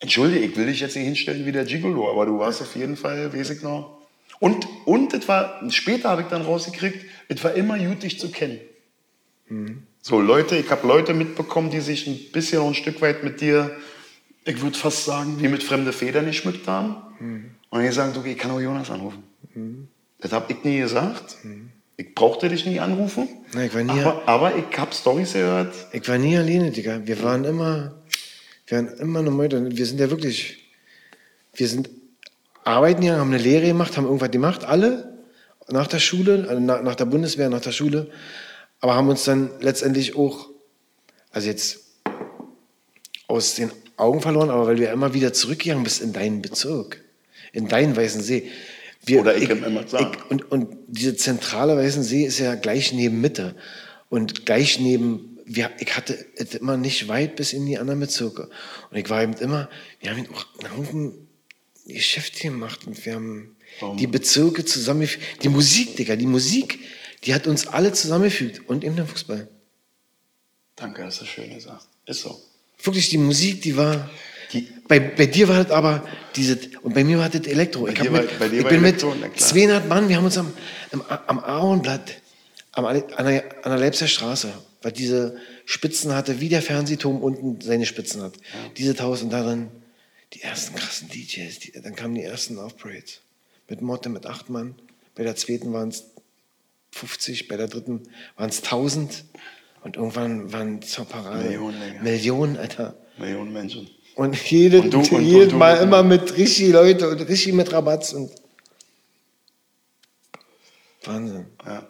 Entschuldige, ich will dich jetzt nicht hinstellen wie der Gigolo, aber du warst auf jeden Fall, weiß ich noch. Und, und es war, später habe ich dann rausgekriegt, es war immer gut, dich zu kennen. So, Leute, ich habe Leute mitbekommen, die sich ein bisschen und ein Stück weit mit dir, ich würde fast sagen, wie mit fremde Federn geschmückt haben. Und die sagen, du, ich kann auch Jonas anrufen. Das habe ich nie gesagt. Ich brauchte dich nie anrufen. Nein, ich war nie- aber, aber ich habe Storys gehört. Ich war nie alleine, Digga. Wir waren immer, wir waren immer eine Meute. Wir sind ja wirklich, wir sind arbeiten ja, haben eine Lehre gemacht, haben irgendwas gemacht, alle nach der Schule, also nach, nach der Bundeswehr, nach der Schule, aber haben uns dann letztendlich auch, also jetzt aus den Augen verloren, aber weil ja immer wieder zurückgegangen bist in deinen Bezirk, in deinen Weißen See. Wir, Oder ich Emmertshagen. ich, und, und diese zentrale Weißen See ist ja gleich neben Mitte und gleich neben, wir, ich hatte immer nicht weit bis in die anderen Bezirke. Und ich war eben immer, wir haben auch einen Haufen Geschäfte gemacht und wir haben die Bezirke zusammengefügt. Die Musik, Digga, die Musik, die hat uns alle zusammengefügt und eben der Fußball. Danke, hast du schön gesagt. Ist so. Wirklich, die Musik, die war. Die- bei, bei dir war das aber diese und bei mir war das Elektro. ich, hab dir war- mit, bei dir ich war bin Elektro, mit klar. 200 Mann, wir haben uns am, am, am Ahornblatt, am, an, der, an der Leipziger Straße, weil diese Spitzen hatte, wie der Fernsehturm unten seine Spitzen hat. Diese Haus und darin die ersten krassen DJs, die, dann kamen die ersten Off-Parades. Mit Motte, mit acht Mann. Bei der zweiten waren es 50, bei der dritten waren es 1000. Und irgendwann waren zur Parade Millionen, Digga. Millionen, Alter. Millionen Menschen. Und jede, Und du- und- jedes und du- Mal immer mit richtig Leute und richtig mit Rabatz und Wahnsinn. Ja.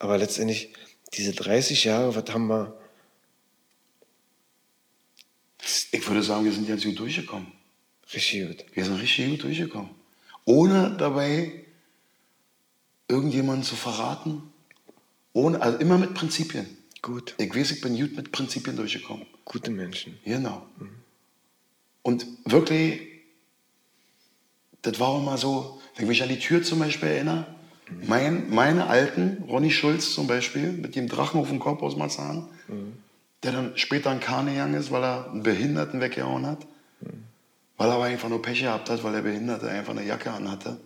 Aber letztendlich, diese 30 Jahre, was haben wir? Ich würde sagen, wir sind ganz gut durchgekommen. Richtig gut. Wir sind richtig gut durchgekommen. Ohne dabei irgendjemanden zu verraten. Ohne, also immer mit Prinzipien. Gut. Ich weiß, ich bin gut mit Prinzipien durchgekommen. Gute Menschen. Genau. Und wirklich, das war auch mal so, wenn ich mich an die Tür zum Beispiel erinnere, mein, meine Alten, Ronny Schulz zum Beispiel, mit dem Drachen auf dem Kopf aus Marzahn, der dann später ein Kahn gegangen ist, weil er einen Behinderten weggehauen hat, weil er aber einfach nur Pech gehabt hat, weil der Behinderte einfach eine Jacke anhatte.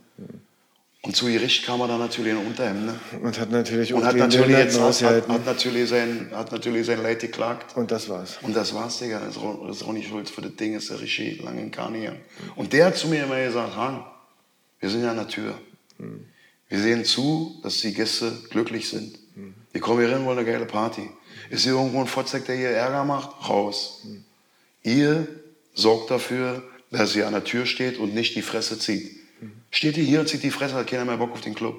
Und Und zu Gericht kam er dann natürlich in Unterhemd. Ne? Und hat natürlich Und auch hat natürlich, jetzt, hat, hat, hat, natürlich sein, hat natürlich sein Leid geklagt. Und das war's. Und das war's, Digga. Das ist Ronny Schulz für das Ding, ist der Regie lange in Karnier. Und der hat zu mir immer gesagt, Han, wir sind ja an der Tür. Wir sehen zu, dass die Gäste glücklich sind. Die kommen hier rein, wollen eine geile Party. Ist hier irgendwo ein Fotzek, der hier Ärger macht? Raus. Ihr sorgt dafür, dass sie an der Tür steht und nicht die Fresse zieht. Steht ihr hier und zieht die Fresse, hat keiner mehr Bock auf den Club.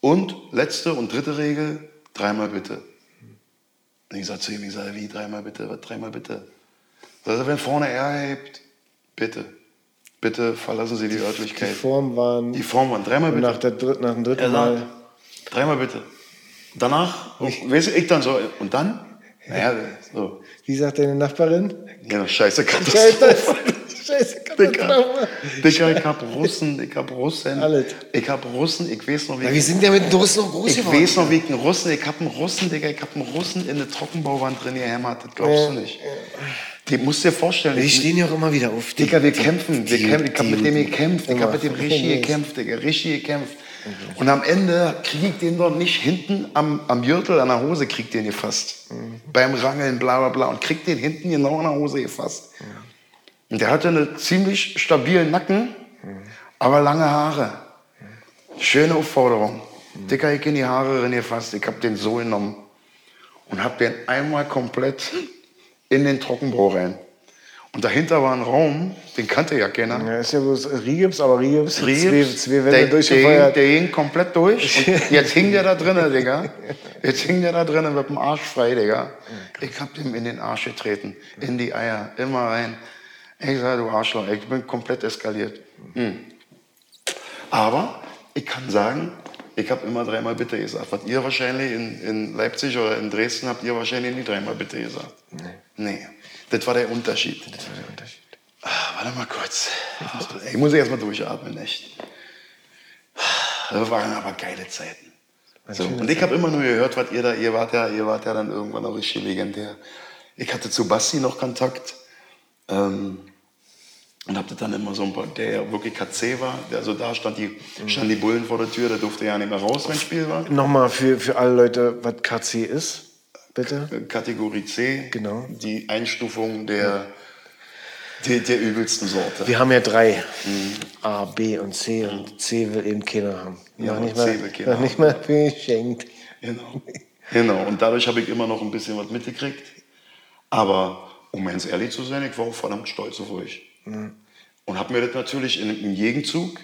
Und letzte und dritte Regel, dreimal bitte. Und ich sag zu ihm, ich sage, wie dreimal bitte, was dreimal bitte? Also wenn vorne Ärger hebt, bitte, bitte verlassen Sie die Die Örtlichkeit. Form waren. Die Form waren dreimal und bitte. nach, der dritt, nach dem dritten Er Mal. sagt, dreimal bitte. Danach, weißt du, ich dann so, und dann? Naja, so. Wie sagt deine Nachbarin? Ja, scheiße, Katastrophe. Scheiße, Katastrophe. Dicker, ich hab Russen, ich hab Russen. Alles. Ich hab Russen, ich weiß noch, wie Ja, wir sind ja mit den Russen noch groß Ich geworden. weiß noch, wie ich einen Russen, ich hab einen Russen, Digga, ich hab einen Russen in der Trockenbauwand drin gehämmert, das glaubst du nicht. Die musst dir vorstellen. Die ich- stehen ja auch immer wieder auf. Die, Digga, wir kämpfen, wir die- kämpfen. Ich hab die- mit dem gekämpft, ich hab immer. mit dem richtig gekämpft, Digga, richtig gekämpft. Und am Ende krieg ich den doch nicht hinten am, am Gürtel an der Hose, krieg den gefasst. Beim Rangeln, bla bla bla. Und krieg den hinten genau an der Hose gefasst. Und der hatte einen ziemlich stabilen Nacken, aber lange Haare. Schöne Aufforderung. Dicker, ich in die Haare rein gefasst. Ich hab den so genommen und hab den einmal komplett in den Trockenbau rein. Und dahinter war ein Raum, den kannte ja keiner. Ja, ist ja bloß Rigips, aber Rigips, Riebs, zwei, zwei Wände der, durchgefeuert. Der, der ging komplett durch. Und jetzt hing der da drinnen, Digga. Jetzt hing der da drinnen mit dem Arsch frei, Digga. Ich hab dem in den Arsch getreten. In die Eier. Immer rein. Ich sag, du Arschloch, ich bin komplett eskaliert. Hm. Aber ich kann sagen, ich habe immer dreimal bitte gesagt. Was ihr wahrscheinlich in, in Leipzig oder in Dresden habt ihr wahrscheinlich nie dreimal bitte gesagt. Nee. Nee. Das war der Unterschied. Das war der Unterschied. Ah, warte mal kurz. Ich muss, erst mal durchatmen, echt. Das waren aber geile Zeiten. So, und ich habe immer nur gehört, was ihr da, ihr wart ja, ihr wart ja dann irgendwann auch richtig legendär. Ich hatte zu Basti noch Kontakt ähm, und hab das dann immer so ein paar, der ja wirklich KC war, der, also da stand die, standen die Bullen vor der Tür, der durfte ja nicht mehr raus, wenn Spiel war. Nochmal für, für alle Leute, was KC ist, bitte. Kategorie C, Genau. die Einstufung der, der, der übelsten Sorte. Wir haben ja drei. A, B und C. Und C will eben keiner haben. Ja, noch nicht C mal, will keiner noch nicht mal geschenkt. Genau. genau. Und dadurch habe ich immer noch ein bisschen was mitgekriegt. Aber um ganz ehrlich zu sein, ich war auch verdammt stolz auf euch. Und habe mir das natürlich in, im Gegenzug,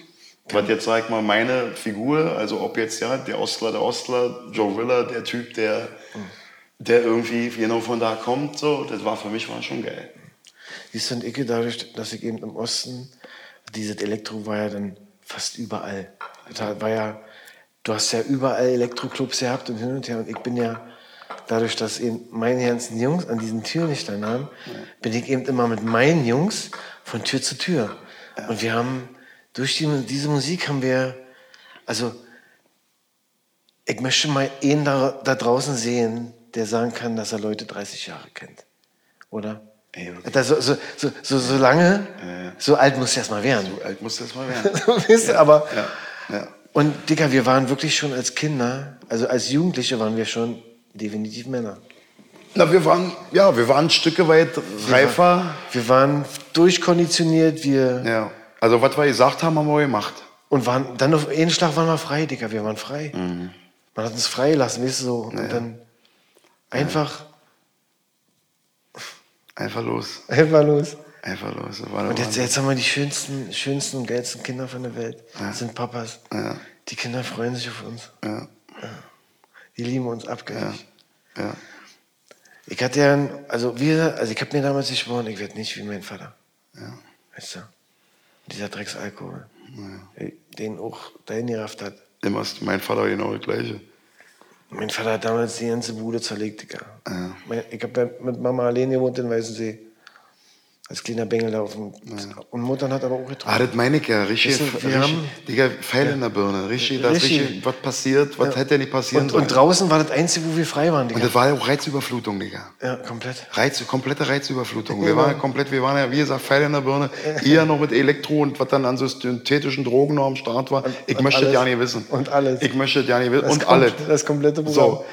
was jetzt, sag ich mal, meine Figur, also ob jetzt ja der Ostler, der Ostler, Joe Willer, der Typ, der, der irgendwie genau von da kommt, so, das war für mich war schon geil. Siehst du, und ich, dadurch, dass ich eben im Osten, dieses Elektro war ja dann fast überall. Da war ja, du hast ja überall Elektroclubs gehabt und hin und her. Und ich bin ja, dadurch, dass eben meine ganzen Jungs an diesen Türlichtern haben, bin ich eben immer mit meinen Jungs von Tür zu Tür. Und wir haben, durch die, diese Musik haben wir, also, ich möchte mal einen da, da draußen sehen, der sagen kann, dass er Leute 30 Jahre kennt. Oder? Ey. Da, so, so, so, so, so lange, so alt muss erst mal werden. So alt muss das mal werden. Weißt du, aber, Ja, ja. und Dicker, wir waren wirklich schon als Kinder, also als Jugendliche waren wir schon definitiv Männer. Na, wir waren, ja, wir waren Stücke weit reifer. Wir waren durchkonditioniert, wir, Ja. Also, was wir gesagt haben, haben wir gemacht. und waren, dann auf einen Schlag waren wir frei, Dicker, wir waren frei. Mhm. Man hat uns frei gelassen, weißt du, so. Und dann einfach, Einfach los. einfach los. Einfach los. Und jetzt, jetzt haben wir die schönsten, schönsten und geilsten Kinder von der Welt. Das sind Papas. Ja. Die Kinder freuen sich auf uns. Ja, Die lieben uns abgängig. ja. Ich hatte ja, also wir, also ich habe mir damals geschworen, ich werde nicht wie mein Vater. Ja. Weißt du? Dieser Drecksalkohol. Den auch dahin gerafft hat. Immer ist mein Vater genau das Gleiche. Mein Vater hat damals die ganze Bude zerlegt, Digga. Ja. Ich habe mit Mama allein gewohnt in Weißensee. Als kleiner Bengel da auf dem. Und Muttern hat aber auch Ah, getroffen. das meine ich ja. Richtig, wir haben- Digga, Pfeil in der Birne. Richtig, das Richtig. was passiert, was hätte nicht passieren Und, sollen. und draußen war das Einzige, wo wir frei waren, Digga. Und das war ja auch Reizüberflutung, Digga. ja, komplett. Reiz, komplette Reizüberflutung. Wir waren ja komplett, wir waren ja, wie gesagt, Pfeil in der Birne. Ihr noch mit Elektro und was dann an so synthetischen Drogen noch am Start war. ich und möchte das ja nicht wissen. Und alles. Ich möchte das ja nicht wissen. Und alles. Das komplette Programm. So.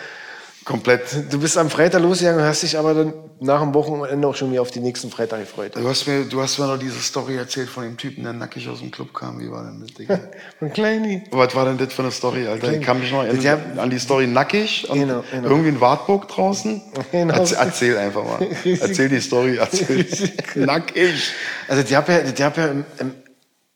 Komplett. Du bist am Freitag losgegangen und hast dich aber dann nach dem Wochenende auch schon wieder auf den nächsten Freitag gefreut. Du hast, mir, du hast mir noch diese Story erzählt von dem Typen, der nackig aus dem Club kam. Wie war denn das, Digga? Und Kleini. Was war denn das für eine Story, Alter? Ich kann mich noch erinnern an die Story nackig und Genau, genau. irgendwie in Wartburg draußen. Genau. Erzähl, erzähl einfach mal. Erzähl die Story. Erzähl. nackig. Also die hab ja, die hab ja im, im,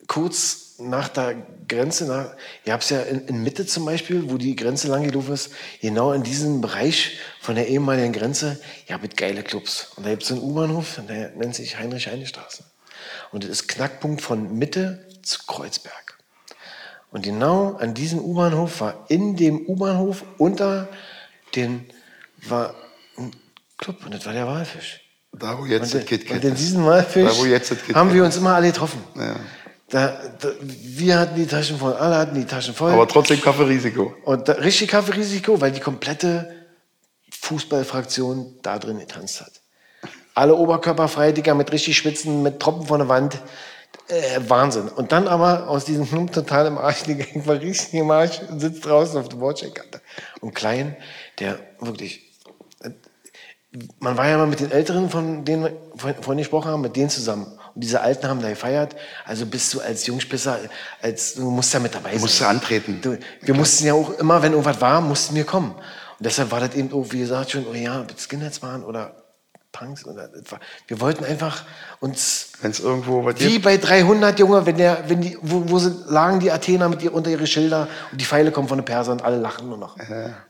kurz nach der Grenze, nach, ihr habt es ja in, in Mitte zum Beispiel, wo die Grenze lang gelaufen ist, genau in diesem Bereich von der ehemaligen Grenze, ihr habt geile Clubs. Und da gibt es einen U-Bahnhof, der nennt sich Heinrich-Heine-Straße. Und das ist Knackpunkt von Mitte zu Kreuzberg. Und genau an diesem U-Bahnhof war in dem U-Bahnhof unter den war ein Club und das war der Walfisch. Da, wo jetzt Und, das Kit und in diesem Walfisch Da, wo jetzt das Kit haben wir uns immer alle getroffen. Ja. Da, da, wir hatten die Taschen voll, alle hatten die Taschen voll. Aber trotzdem Kaffeerisiko. und da, richtig Kaffeerisiko, weil die komplette Fußballfraktion da drin getanzt hat. Alle oberkörperfrei, Digga, mit richtig Schwitzen, mit Tropfen von der Wand. Äh, Wahnsinn. Und dann aber aus diesem Klump total im Arsch, Digga, ich war richtig im Arsch, sitzt draußen auf der Bordsteinkante. Und Klein, der wirklich, man war ja mal mit den Älteren, von denen wir vorhin gesprochen haben, mit denen zusammen. Und diese Alten haben da gefeiert. Also bist du als Jungspisser, als, du musst ja mit dabei sein. musst du antreten. Du, wir mussten ja auch immer, wenn irgendwas war, mussten wir kommen. Und deshalb war das eben auch, wie gesagt, schon, oh ja, Skinheads waren oder Punks. Oder, wir wollten einfach uns, Wenn es irgendwo was wie gibt. bei 300, Junge, wenn der, wenn die, wo, wo sind, lagen die Athener mit ihr unter ihre Schilder und die Pfeile kommen von den Persern und alle lachen nur noch.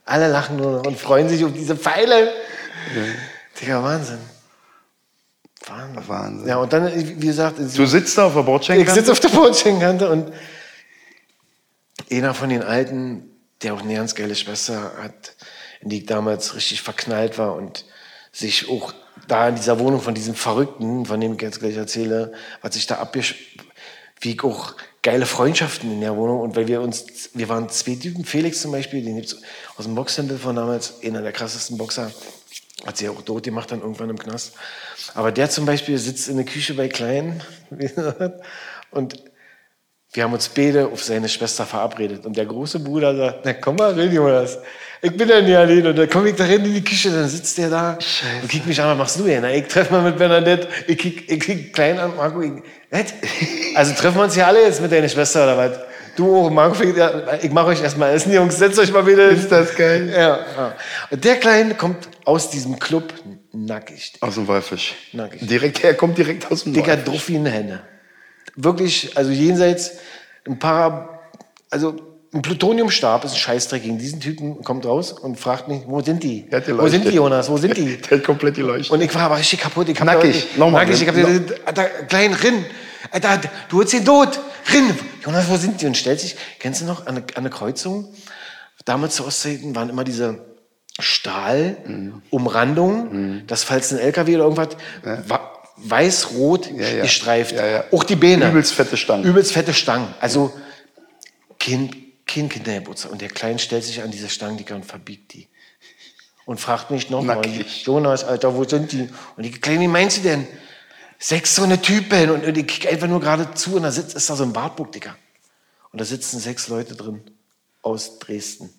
Alle lachen nur noch und freuen sich auf diese Pfeile. Digga, Wahnsinn. Wahnsinn. Wahnsinn. Ja, und dann, wie gesagt, Du sitzt da auf der ich Bordschenkkante. sitze auf der Bordsteinkante und einer von den Alten, der auch eine ganz geile Schwester hat, in die ich damals richtig verknallt war und sich auch da in dieser Wohnung von diesem Verrückten, von dem ich jetzt gleich erzähle, was sich da abgesch... Wie ich auch geile Freundschaften in der Wohnung und weil wir uns, wir waren zwei Typen, Felix zum Beispiel, den gibt's aus dem Boxhandel von damals, einer der krassesten Boxer, hat sie ja auch tot gemacht dann irgendwann im Knast. Aber der zum Beispiel sitzt in der Küche bei Klein und wir haben uns beide auf seine Schwester verabredet. Und der große Bruder sagt, na komm mal rein, Jonas. Ich bin ja nicht allein. Und dann komme ich da rein in die Küche, dann sitzt der da und kick mich an, was machst du denn? Na, ich treffe mal mit Bernadette, ich kick, ich kick klein an, Marco. Ich? Also treffen wir uns hier alle jetzt mit deiner Schwester oder was? Du auch, Marco, ich, mache euch erstmal essen, Jungs, setzt euch mal wieder. Ist das geil? Ja, ja. Und der Kleine kommt aus diesem Club nackig. Aus dem Walfisch. Nackig. Direkt, er kommt direkt aus dem Walfisch. drauf wie eine Henne. Wirklich, also jenseits ein paar, also ein Plutoniumstab ist ein Scheißdreck gegen diesen Typen, kommt raus und fragt mich, wo sind die? Wo sind die, Jonas? Wo sind die? Der hat komplett die Leuchte. Und ich war aber richtig kaputt. Ich hab Nackig. Nochmal, nackig. Ich hab no- gesagt, Alter, klein, rinn. Alter, du holst ihn tot. Rinn. Jonas, wo sind die? Und stellt sich, kennst du noch, an der, Kreuzung? Damals zu Ostzeiten waren immer diese Stahlumrandungen, dass falls ein LKW oder irgendwas wa- weiß-rot ja. gestreift. Ja, ja. Auch die Beine. Übelst fette Stangen. Übelst fette Stangen. Also kein, kein Kindergeburtstag. Und der Kleine stellt sich an diese Stangen, Digga, und verbiegt die. Und fragt mich nochmal. Jonas, Alter, wo sind die? Und die Kleine, wie meinst du denn? Sechs so eine Typen. Und, und ich kick einfach nur gerade zu und da sitzt, ist da so ein Wartburg, Digga. Und da sitzen sechs Leute drin aus Dresden.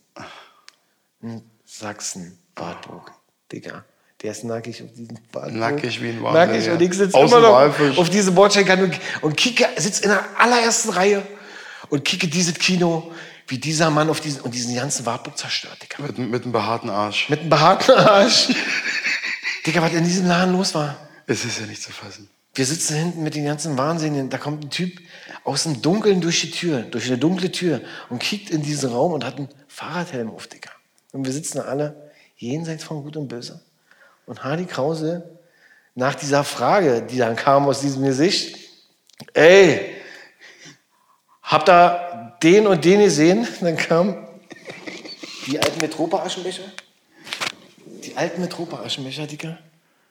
Sachsen, Wartburg, Digga. Der ist nackig auf diesem Wartburg. Nackig wie ein Wahnsinn, Nackig. ja. Und ich sitze immer noch Walfisch. auf diesem Bordsteinkante und, und kicke, sitze in der allerersten Reihe und kicke dieses Kino, wie dieser Mann auf diesen, und diesen ganzen Wartburg zerstört, Digga. Mit, mit einem behaarten Arsch. Mit einem behaarten Arsch. Digga, was in diesem Laden los war. Es ist ja nicht zu fassen. Wir sitzen hinten mit den ganzen Wahnsinnigen. Da kommt ein Typ aus dem Dunkeln durch die Tür, durch eine dunkle Tür und kickt in diesen Raum und hat einen Fahrradhelm auf, Digga. Und wir sitzen alle jenseits von Gut und Böse. Und Hardy Krause, nach dieser Frage, die dann kam aus diesem Gesicht, ey, habt ihr den und den gesehen? Dann kam die alten Metropa-Aschenbecher. Die alten Metropa-Aschenbecher, Digga.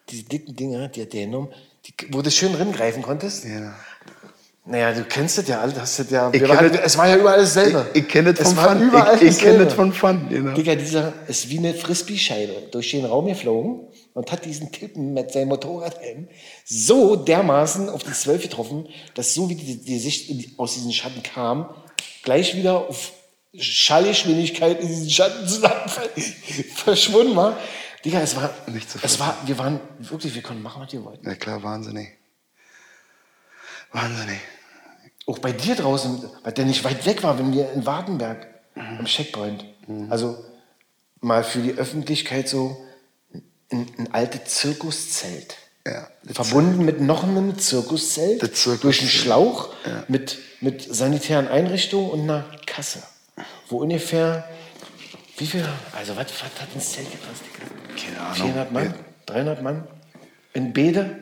Diese dicken Dinger, die hat der genommen, die, wo du schön greifen konntest. Ja. Naja, du kennst das ja, Alter. Hast das ja, kenn waren, das- es war ja überall dasselbe. Ich, ich kenne das Es von Fun. Ich, ich kenne das von Fun. Genau. Digga, dieser ist wie eine Frisbee-Scheibe durch den Raum geflogen und hat diesen Typen mit seinem Motorradhelm so dermaßen auf die Zwölf getroffen, dass so wie die, die Sicht die, aus diesen Schatten kam, gleich wieder auf Schallgeschwindigkeit in diesen Schatten zusammen verschwunden war. Digga, es war, Nicht zu es war, wir waren wirklich, wir konnten machen, was wir wollten. Ja klar, wahnsinnig. Wahnsinnig. Auch bei dir draußen, weil der nicht weit weg war, wenn wir in Wartenberg am Checkpoint. Also mal für die Öffentlichkeit so ein, ein altes Zirkuszelt. Ja. Verbunden mit noch einem Zirkuszelt, Zirkuszelt. durch einen Schlauch mit, mit sanitären Einrichtungen und einer Kasse. Wo ungefähr, wie viel, also was, was hat ein Zelt? Digga? Keine Ahnung. 400 Mann? Ja. 300 Mann? In Bede?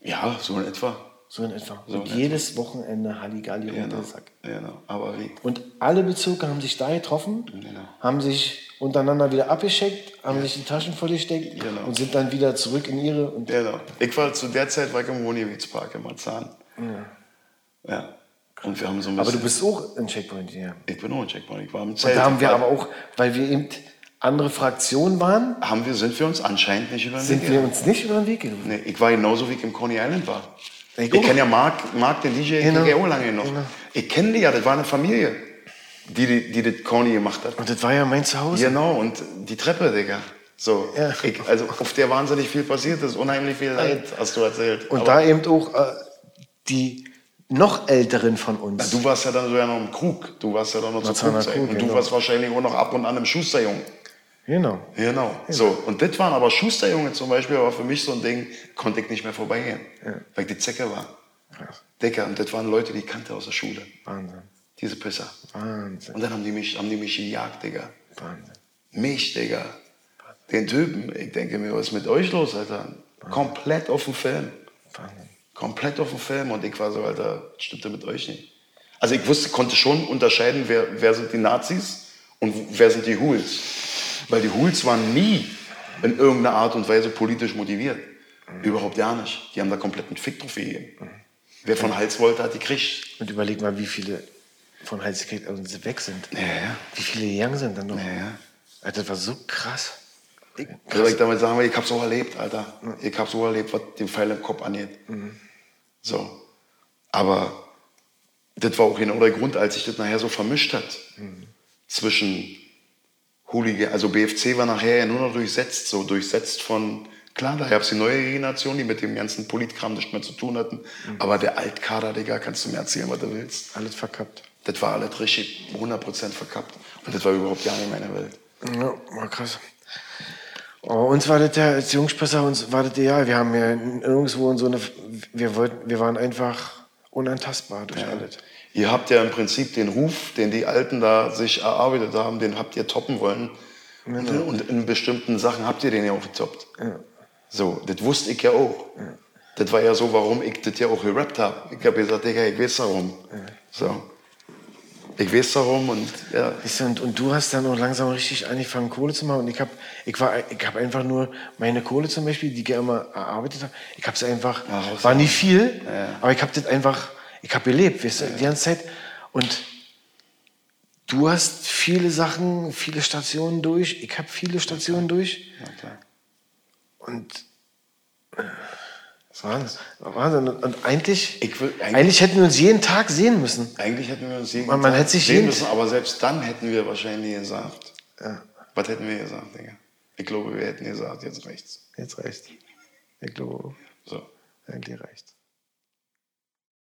Ja, so in etwa. So in etwa. So und in jedes Wochenende Halligalli Genau. runter Sack. genau. Aber wie? Und alle Bezirke haben sich da getroffen, Genau. haben sich untereinander wieder abgeschickt, haben sich die Taschen vollgesteckt Genau. und sind dann wieder zurück in ihre. Genau. Ich war zu der Zeit war ich im Wohngebietspark in Marzahn. Ja. Und wir haben so ein aber du bist auch in Checkpoint hier. ich bin auch ein Checkpoint. Ich war im Und Zelt. da haben wir aber auch, weil wir eben andere Fraktionen waren, haben wir, sind wir uns anscheinend nicht über den sind Weg wir gegangen. uns nicht über den Weg gelaufen. Nee, ich war genauso wie ich im Coney Island war. Ich Ich, kenne ja Mark, Mark, den DJ, Genau. den ich auch lange noch. Genau. Ich kenne die ja, das war eine Familie, die, die, die das Coney gemacht hat. Und das war ja mein Zuhause. Genau, und die Treppe, Digga. So, Ja. ich, also auf der wahnsinnig viel passiert ist, unheimlich viel Leid, hast du erzählt. Und Aber da eben auch äh, die noch älteren von uns. Du warst ja dann so ja noch im Krug, du warst ja dann noch zur Krugzeit. Krug, Und du genau. warst wahrscheinlich auch noch ab und an im Schusterjungen. genau. Genau. So, und das waren aber Schusterjunge zum Beispiel, war für mich so ein Ding, konnte ich nicht mehr vorbeigehen, weil ich die Zecke war. Krass. Dicker, und das waren Leute, die ich kannte aus der Schule. Wahnsinn. Diese Pisser. Wahnsinn. Und dann haben die mich, haben die mich gejagt, Digga. Wahnsinn. Mich, Digga. Den Typen. Ich denke mir, was ist mit euch los, Alter? Komplett auf dem Film. Wahnsinn. Komplett auf dem Film. Und ich war so, Alter, das stimmte mit euch nicht. Also ich wusste, konnte schon unterscheiden, wer, wer sind die Nazis und wer sind die Hools. Weil die Hools waren nie in irgendeiner Art und Weise politisch motiviert. Überhaupt gar nicht. Die haben da komplett einen Fick drauf gegeben. Wer von Hals wollte, hat die gekriegt. Und überleg mal, wie viele von Heiligkeit uns weg sind. Ja, ja. Wie viele gegangen sind dann noch. Ja, ja. Alter, das war so krass. Also ich damit sagen will, ich hab's auch erlebt, Alter. Ich hab's auch erlebt, was den Pfeil im Kopf angeht. So. Aber das war auch genau der Grund, als sich das nachher so vermischt hat. Zwischen Hooligan, also BFC war nachher ja nur noch durchsetzt, so durchsetzt von, klar, da gab's die neue Generation, die mit dem ganzen Politkram nichts mehr zu tun hatten. Aber der Altkader, Digga, kannst du mir erzählen, was du willst. Alles verkappt. Das war alles richtig 100% verkappt. Und das war überhaupt gar nicht meine Welt. Ja, war krass. Oh, uns war das ja als Jungspesser, uns war das egal. Wir haben ja nirgendwo in so eine, wir wollten, wir waren einfach unantastbar durch alles. Ihr habt ja im Prinzip den Ruf, den die Alten da sich erarbeitet haben, den habt ihr toppen wollen. Und, und in bestimmten Sachen habt ihr den ja auch getoppt. So, das wusste ich ja auch. Das war ja so, warum ich das ja auch gerappt habe. Ich habe gesagt, Digga, ich weiß darum. So. Ich weiß darum und ja. Weißt du, Und, und du hast dann auch langsam richtig angefangen, Kohle zu machen. Und ich habe ich war, ich hab einfach nur meine Kohle zum Beispiel, die ich ja immer erarbeitet habe, ich habe es einfach, Ach, war nie viel, aber ich habe das einfach, ich habe gelebt, weißt du, die ganze Zeit. Und du hast viele Sachen, viele Stationen durch, ich habe viele Stationen durch. ja klar. Und äh, Wahnsinn. Wahnsinn. Und, eigentlich, Ich will- eigentlich, eigentlich- hätten wir uns jeden Tag sehen müssen. Eigentlich hätten wir uns jeden Man- man Tag hätte sich sehen müssen, aber selbst dann hätten wir wahrscheinlich gesagt. Ja, Was hätten wir gesagt, Digga? Ich glaube, wir hätten gesagt, jetzt reicht's. jetzt reicht's. Ich glaube, So. eigentlich reicht's.